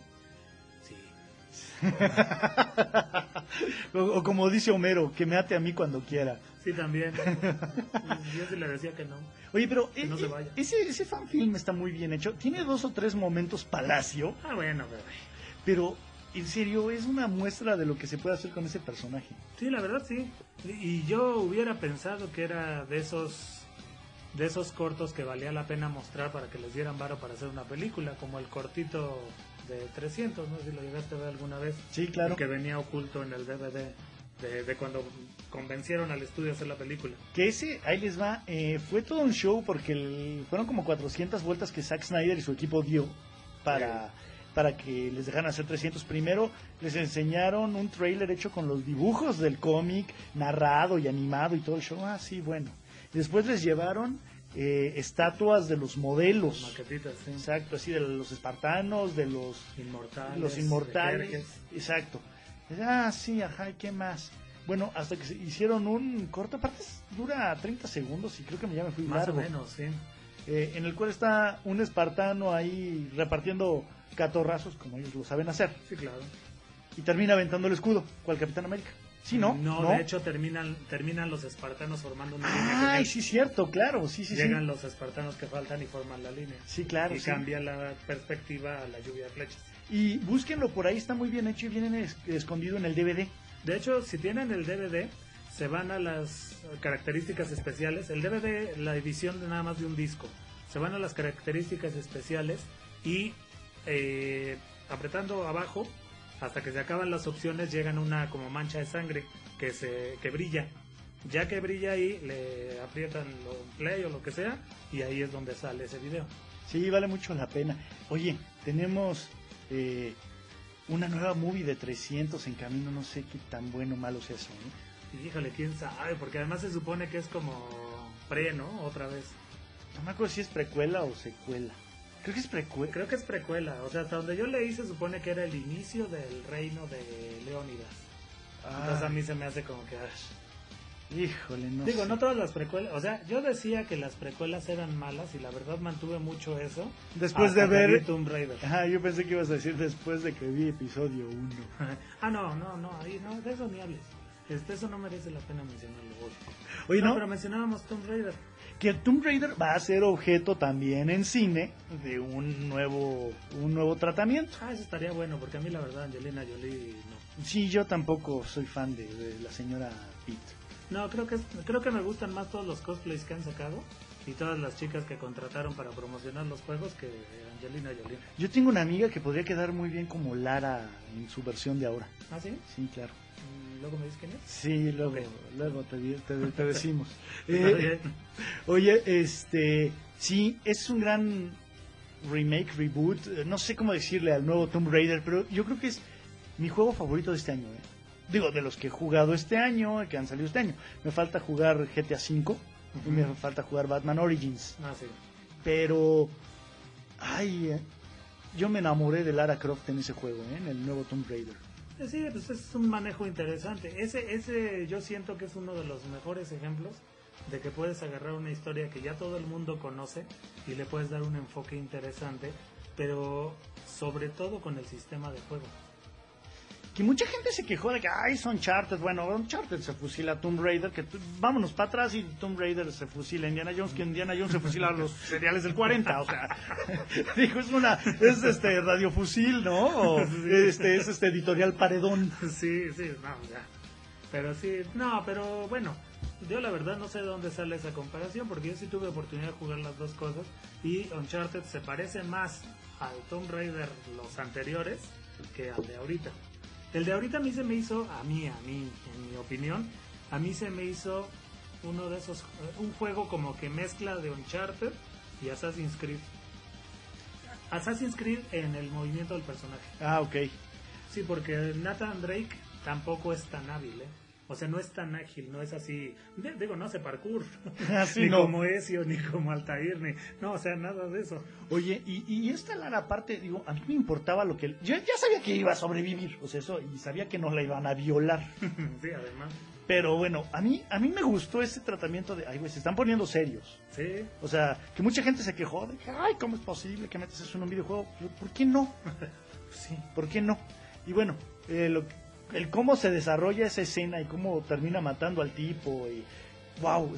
Sí. o, o como dice Homero, que me ate a mí cuando quiera. Sí, también. Yo sí le decía que no. Oye, pero Que eh, no se eh, vaya. ese, ese fanfilm está muy bien hecho. Tiene dos o tres momentos palacio, Ah, bueno, pero... pero en serio es una muestra de lo que se puede hacer con ese personaje. Sí, la verdad sí. Y yo hubiera pensado que era de esos de esos cortos que valía la pena mostrar para que les dieran varo para hacer una película, como el cortito de 300, no sé si lo llegaste a ver alguna vez. Sí, claro. Que venía oculto en el DVD de, de cuando convencieron al estudio a hacer la película. Que ese, ahí les va, eh, fue todo un show porque el- fueron como 400 vueltas que Zack Snyder y su equipo dio para, para que les dejaran hacer 300. Primero les enseñaron un trailer hecho con los dibujos del cómic, narrado y animado y todo el show. Ah, sí, bueno. Después les llevaron eh, estatuas de los modelos. Maquetitas, sí. Exacto, así de los espartanos, de los Inmortales. los inmortales. Exacto. Ah, sí, ajá, ¿y qué más? Bueno, hasta que se hicieron un corto, aparte dura 30 segundos y creo que ya me fui Más largo. o menos, sí. Eh, en el cual está un espartano ahí repartiendo catorrazos, como ellos lo saben hacer, Sí, claro. y termina aventando el escudo, cual Capitán América. Sí, ¿no? No, de hecho terminan terminan los espartanos formando una línea. Ay, sí, cierto, claro, sí, sí, Llegan sí. los espartanos que faltan y forman la línea. Sí, claro. y sí. cambia la perspectiva a la lluvia de flechas. Y búsquenlo por ahí, está muy bien hecho y viene es- escondido en el DVD. De hecho, si tienen el DVD, se van a las características especiales. El DVD, la edición de nada más de un disco, se van a las características especiales y eh, apretando abajo hasta que se acaban las opciones llegan una como mancha de sangre que se que brilla. Ya que brilla ahí le aprietan lo play o lo que sea y ahí es donde sale ese video. Sí, vale mucho la pena. Oye, tenemos eh, una nueva movie de 300 en camino, no sé qué tan bueno o malo sea eso. Y híjole, quién sabe, porque además se supone que es como pre, ¿no? Otra vez. No me acuerdo si es precuela o secuela. Creo que es precuela. Creo que es precuela, o sea, hasta donde yo leí se supone que era el inicio del reino de Leónidas. Entonces a mí se me hace como que... ah, Híjole, no Digo, sé. no todas las precuelas, o sea, yo decía que las precuelas eran malas y la verdad mantuve mucho eso. Después de ver- Tomb Raider. Ajá, yo pensé que ibas a decir después de que vi episodio 1. ah, no, no, no, ahí no, de eso ni hables. Este, eso no merece la pena mencionarlo hoy. Oye, ¿no? pero mencionábamos Tomb Raider. Que Tomb Raider va a ser objeto también en cine de un nuevo, un nuevo tratamiento. Ah, eso estaría bueno, porque a mí la verdad Angelina Jolie no. Sí, yo tampoco soy fan de, de la señora Pitt. No, creo que, creo que me gustan más todos los cosplays que han sacado y todas las chicas que contrataron para promocionar los juegos que Angelina Jolie. Yo tengo una amiga que podría quedar muy bien como Lara en su versión de ahora. ¿Ah, sí? Sí, claro. Luego me dices quién es. Sí, luego, luego te, te- te decimos. Eh. Oye, este, sí, es un gran remake, reboot, eh, no sé cómo decirle al nuevo Tomb Raider, pero yo creo que es mi juego favorito de este año. ¿eh? Digo, de los que he jugado este año, que han salido este año. Me falta jugar GTA V y me falta jugar Batman Origins. Ah, sí. Pero, ay, eh, yo me enamoré de Lara Croft en ese juego, ¿eh? en el nuevo Tomb Raider. Sí, pues es un manejo interesante. Ese, ese yo siento que es uno de los mejores ejemplos de que puedes agarrar una historia que ya todo el mundo conoce y le puedes dar un enfoque interesante, pero sobre todo con el sistema de juego. Que mucha gente se quejó de que, ay, son Uncharted. Bueno, Uncharted se fusila a Tomb Raider, que vámonos para atrás y Tomb Raider se fusila a Indiana Jones, que Indiana Jones se fusila a los cereales del 40. O sea, dijo, es una, es este radiofusil, ¿no? O este, es este editorial paredón. Sí, sí, no, ya. Pero sí, no, pero bueno, yo la verdad no sé de dónde sale esa comparación, porque yo sí tuve oportunidad de jugar las dos cosas y Uncharted se parece más al Tomb Raider los anteriores que al de ahorita. El de ahorita a mí se me hizo, a mí, a mí, en mi opinión, a mí se me hizo uno de esos, eh, un juego como que mezcla de Uncharted y Assassin's Creed. Assassin's Creed en el movimiento del personaje. Ah, ok. Sí, porque Nathan Drake tampoco es tan hábil, ¿eh? O sea, no es tan ágil, no es así. de- digo, no hace parkour. Así ni no. como Ezio, ni como Altair, ni. No, o sea, nada de eso. Oye, y, y esta Lara, aparte, digo, a mí me importaba lo que... Yo ya sabía que iba a sobrevivir, o sea, eso, y sabía que no la iban a violar. sí, además. Pero bueno, a mí, a mí me gustó ese tratamiento de, ay, güey, se están poniendo serios. Sí. O sea, que mucha gente se quejó de que, ay, ¿cómo es posible que metes eso en un videojuego? ¿Por qué no? Sí. ¿Por qué no? Y bueno, eh, lo, el cómo se desarrolla esa escena y cómo termina matando al tipo y wow,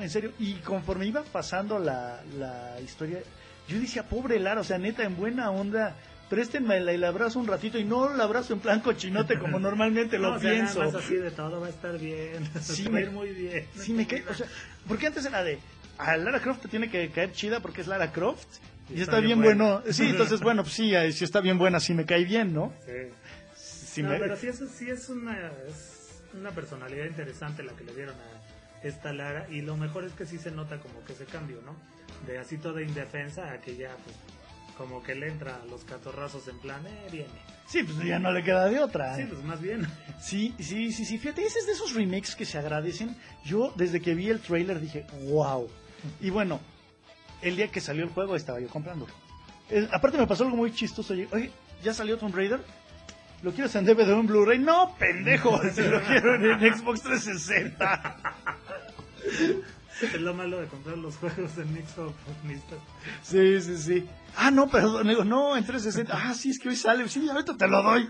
en serio. Y conforme iba pasando la, la historia, yo decía, pobre Lara, o sea, neta, en buena onda, préstenme el abrazo un ratito y no el abrazo en plan cochinote como normalmente lo No, o sea, nada pienso. más así de todo va a estar bien. Sí, me- muy bien. Sí, me cae, o sea, porque antes era de, a Lara Croft te tiene que caer chida porque es Lara Croft. Y, está, bien bueno. Sí, entonces, bueno, pues sí, si está bien buena, sí me cae bien, ¿no? Sí. Sí no, me- pero sí es, sí es una es una personalidad interesante la que le dieron a esta Lara y lo mejor es que sí se nota como que ese cambio, ¿no? De así toda indefensa a que ya pues como que le entra a los catorrazos en plan, eh, viene. Sí, pues ya no le queda de otra. Sí, ¿eh? pues más bien. Sí, sí, sí, sí. Fíjate, ese es de esos remakes que se agradecen. Yo, desde que vi el trailer, dije, wow. Y bueno, el día que salió el juego estaba yo comprándolo. Eh, aparte me pasó algo muy chistoso. Oye, oye, ¿ya salió Tomb Raider? ¿Lo quieres en DVD o en Blu-ray? No, pendejo. Si lo quiero en Xbox 360. Es lo malo de comprar los juegos en Xbox. Sí, sí, sí. Ah, no, perdón. Digo, no, en 360. Ah, sí, es que hoy sale. Sí, ahorita te lo doy.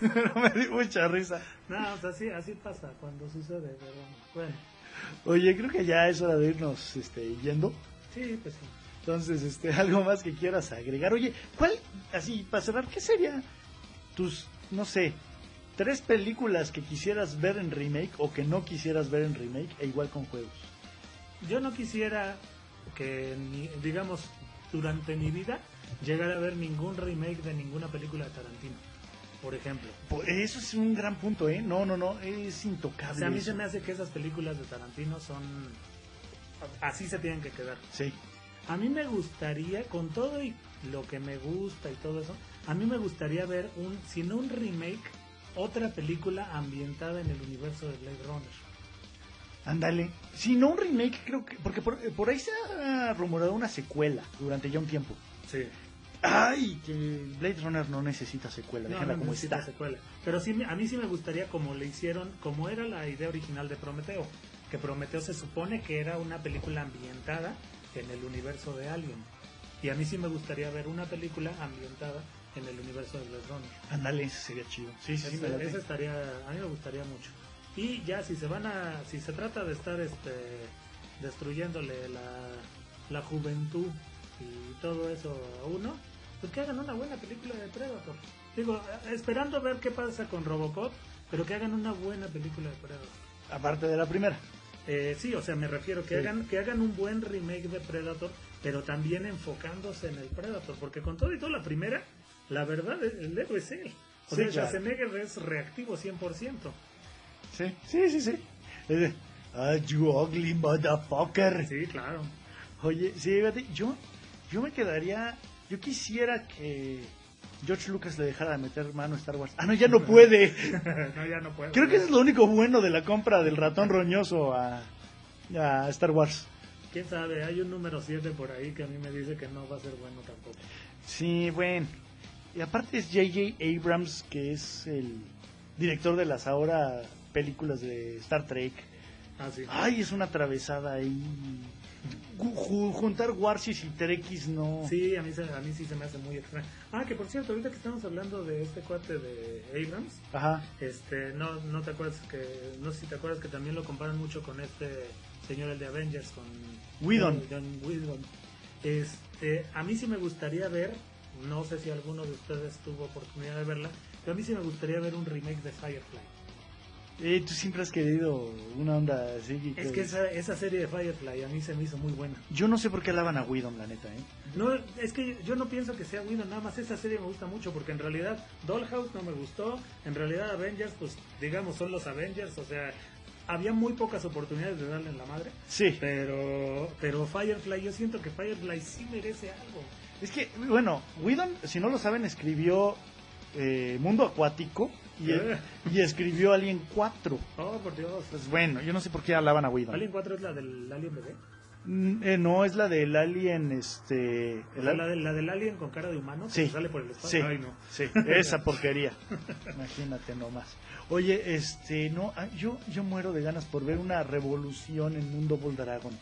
Pero me dio mucha risa. No, o sea, sí, así pasa cuando sucede, pero bueno. Oye, creo que ya es hora de irnos este, yendo. Sí, pues sí. Entonces, este, algo más que quieras agregar. Oye, ¿cuál, así, para cerrar, qué sería tus, no sé, tres películas que quisieras ver en remake o que no quisieras ver en remake, e igual con juegos? Yo no quisiera que digamos, durante mi vida, llegar a ver ningún remake de ninguna película de Tarantino, por ejemplo. Eso es un gran punto, ¿eh? No, no, no, es O intocable. sea, a mí eso. se me hace que esas películas de Tarantino son... Así se tienen que quedar. Sí. A mí me gustaría, con todo y lo que me gusta y todo eso, a mí me gustaría ver un, si no un remake, otra película ambientada en el universo de Blade Runner. Ándale. Si no un remake, creo que. Porque por, por ahí se ha rumorado una secuela durante ya un tiempo. Sí. Ay, que Blade Runner no necesita secuela, No, déjala no como necesita está. secuela. Pero sí, a mí sí me gustaría como le hicieron, como era la idea original de Prometeo, que Prometeo se supone que era una película ambientada en el universo de Alien. Y a mí sí me gustaría ver una película ambientada en el universo de Blade Runner. Ándale, sería chido. Sí, sí, sí, ese estaría, a mí me gustaría mucho. Y ya si se van a, si se trata de estar este destruyéndole la, la juventud y todo eso a uno, pues que hagan una buena película de Predator. Digo, esperando ver qué pasa con Robocop, pero que hagan una buena película de Predator. Aparte de la primera. Eh, sí, o sea, me refiero que Sí. hagan que hagan un buen remake de Predator, pero también enfocándose en el Predator, porque con todo y todo la primera, la verdad, el héroe es él. O sea. Schwarzenegger es reactivo 100%. Sí, sí, sí, sí. Ah, you ugly motherfucker. Sí, claro. Oye, sí, fíjate, yo, yo me quedaría. Yo quisiera que George Lucas le dejara de meter mano a Star Wars. Ah, no, ya no puede. no, ya no puedo. Creo que eso es lo único bueno de la compra del ratón roñoso a, a Star Wars. Quién sabe, hay un número 7 por ahí que a mí me dice que no va a ser bueno tampoco. Sí, bueno. Y aparte es J.J. Abrams, que es el director de las ahora películas de Star Trek. Ah, sí. Ay, es una atravesada ahí. Ju- ju- juntar Warsis y Trekkies no. Sí, a mí, se- a mí sí se me hace muy extraño. Ah, que por cierto, ahorita que estamos hablando de este cuate de Abrams, Ajá. este, no, no te acuerdas que, no sé si te acuerdas que también lo comparan mucho con este señor el de Avengers, con Whedon. John Whedon. Este, a mí sí me gustaría ver, no sé si alguno de ustedes tuvo oportunidad de verla, pero a mí sí me gustaría ver un remake de Firefly. Eh, tú siempre has querido una onda así. Es que esa, esa serie de Firefly a mí se me hizo muy buena. Yo no sé por qué alaban a Whedon, la neta, ¿eh? No, es que yo no pienso que sea Whedon, nada más esa serie me gusta mucho porque en realidad Dollhouse no me gustó, en realidad Avengers, pues digamos son los Avengers, o sea, había muy pocas oportunidades de darle en la madre, Sí. pero pero Firefly, yo siento que Firefly sí merece algo. Es que, bueno, Whedon, si no lo saben, escribió eh, Mundo Acuático y, Eh. y escribió Alien 4. Oh, por Dios. Pues bueno, yo no sé por qué alaban a Whedon. Alien 4 es la del Alien bebé. Mm, eh, no, es la del Alien, este... El al- la, del- la del Alien con cara de humano que Sí. sale por el Sí, espacio. Ay, no. sí, esa porquería. Imagínate nomás. Oye, este, no, ah, yo, yo muero de ganas por ver una revolución en un Double Dragon.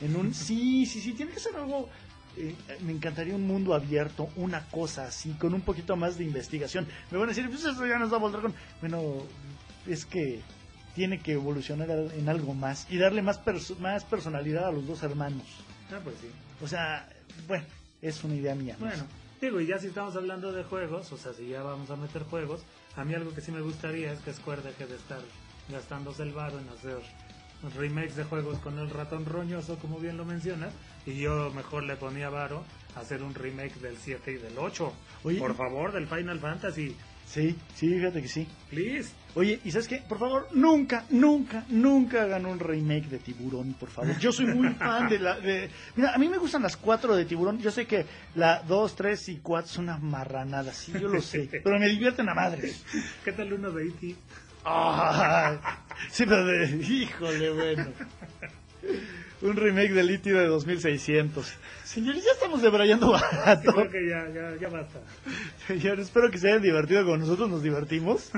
En un, sí, sí, sí, tiene que ser algo. Eh, me encantaría un mundo abierto, una cosa así, con un poquito más de investigación. Me van a decir, pues eso ya no es Double Dragon. Bueno, es que tiene que evolucionar en algo más y darle más, perso- más personalidad a los dos hermanos. Ah, pues sí. O sea, bueno, es una idea mía. ¿no? Bueno, digo, y ya si estamos hablando de juegos, o sea, si ya vamos a meter juegos, a mí algo que sí me gustaría es que Square deje de estar gastándose el varo en hacer remakes de juegos con el ratón roñoso, como bien lo mencionas, y yo mejor le ponía varo a hacer un remake del 7 y del 8. Oye, Por favor, del Final Fantasy, Sí, sí, fíjate que sí. please. Oye, ¿y sabes qué? Por favor, nunca, nunca, nunca hagan un remake de Tiburón, por favor. Yo soy muy fan de la... De... Mira, a mí me gustan las cuatro de Tiburón. Yo sé que la dos, tres y cuatro son una marranada, sí, yo lo sé. Pero me divierten a madre. ¿Qué tal uno de E.T.? Ay, sí, pero de... Híjole, bueno. Un remake del litio de 2600. Señores, ya estamos debrayando barato. Creo que ya, ya, ya basta. Señores, espero que se hayan divertido con nosotros. Nos divertimos.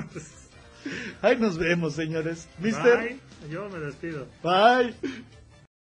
Ahí nos vemos, señores. Mister. Bye. Yo me despido. Bye.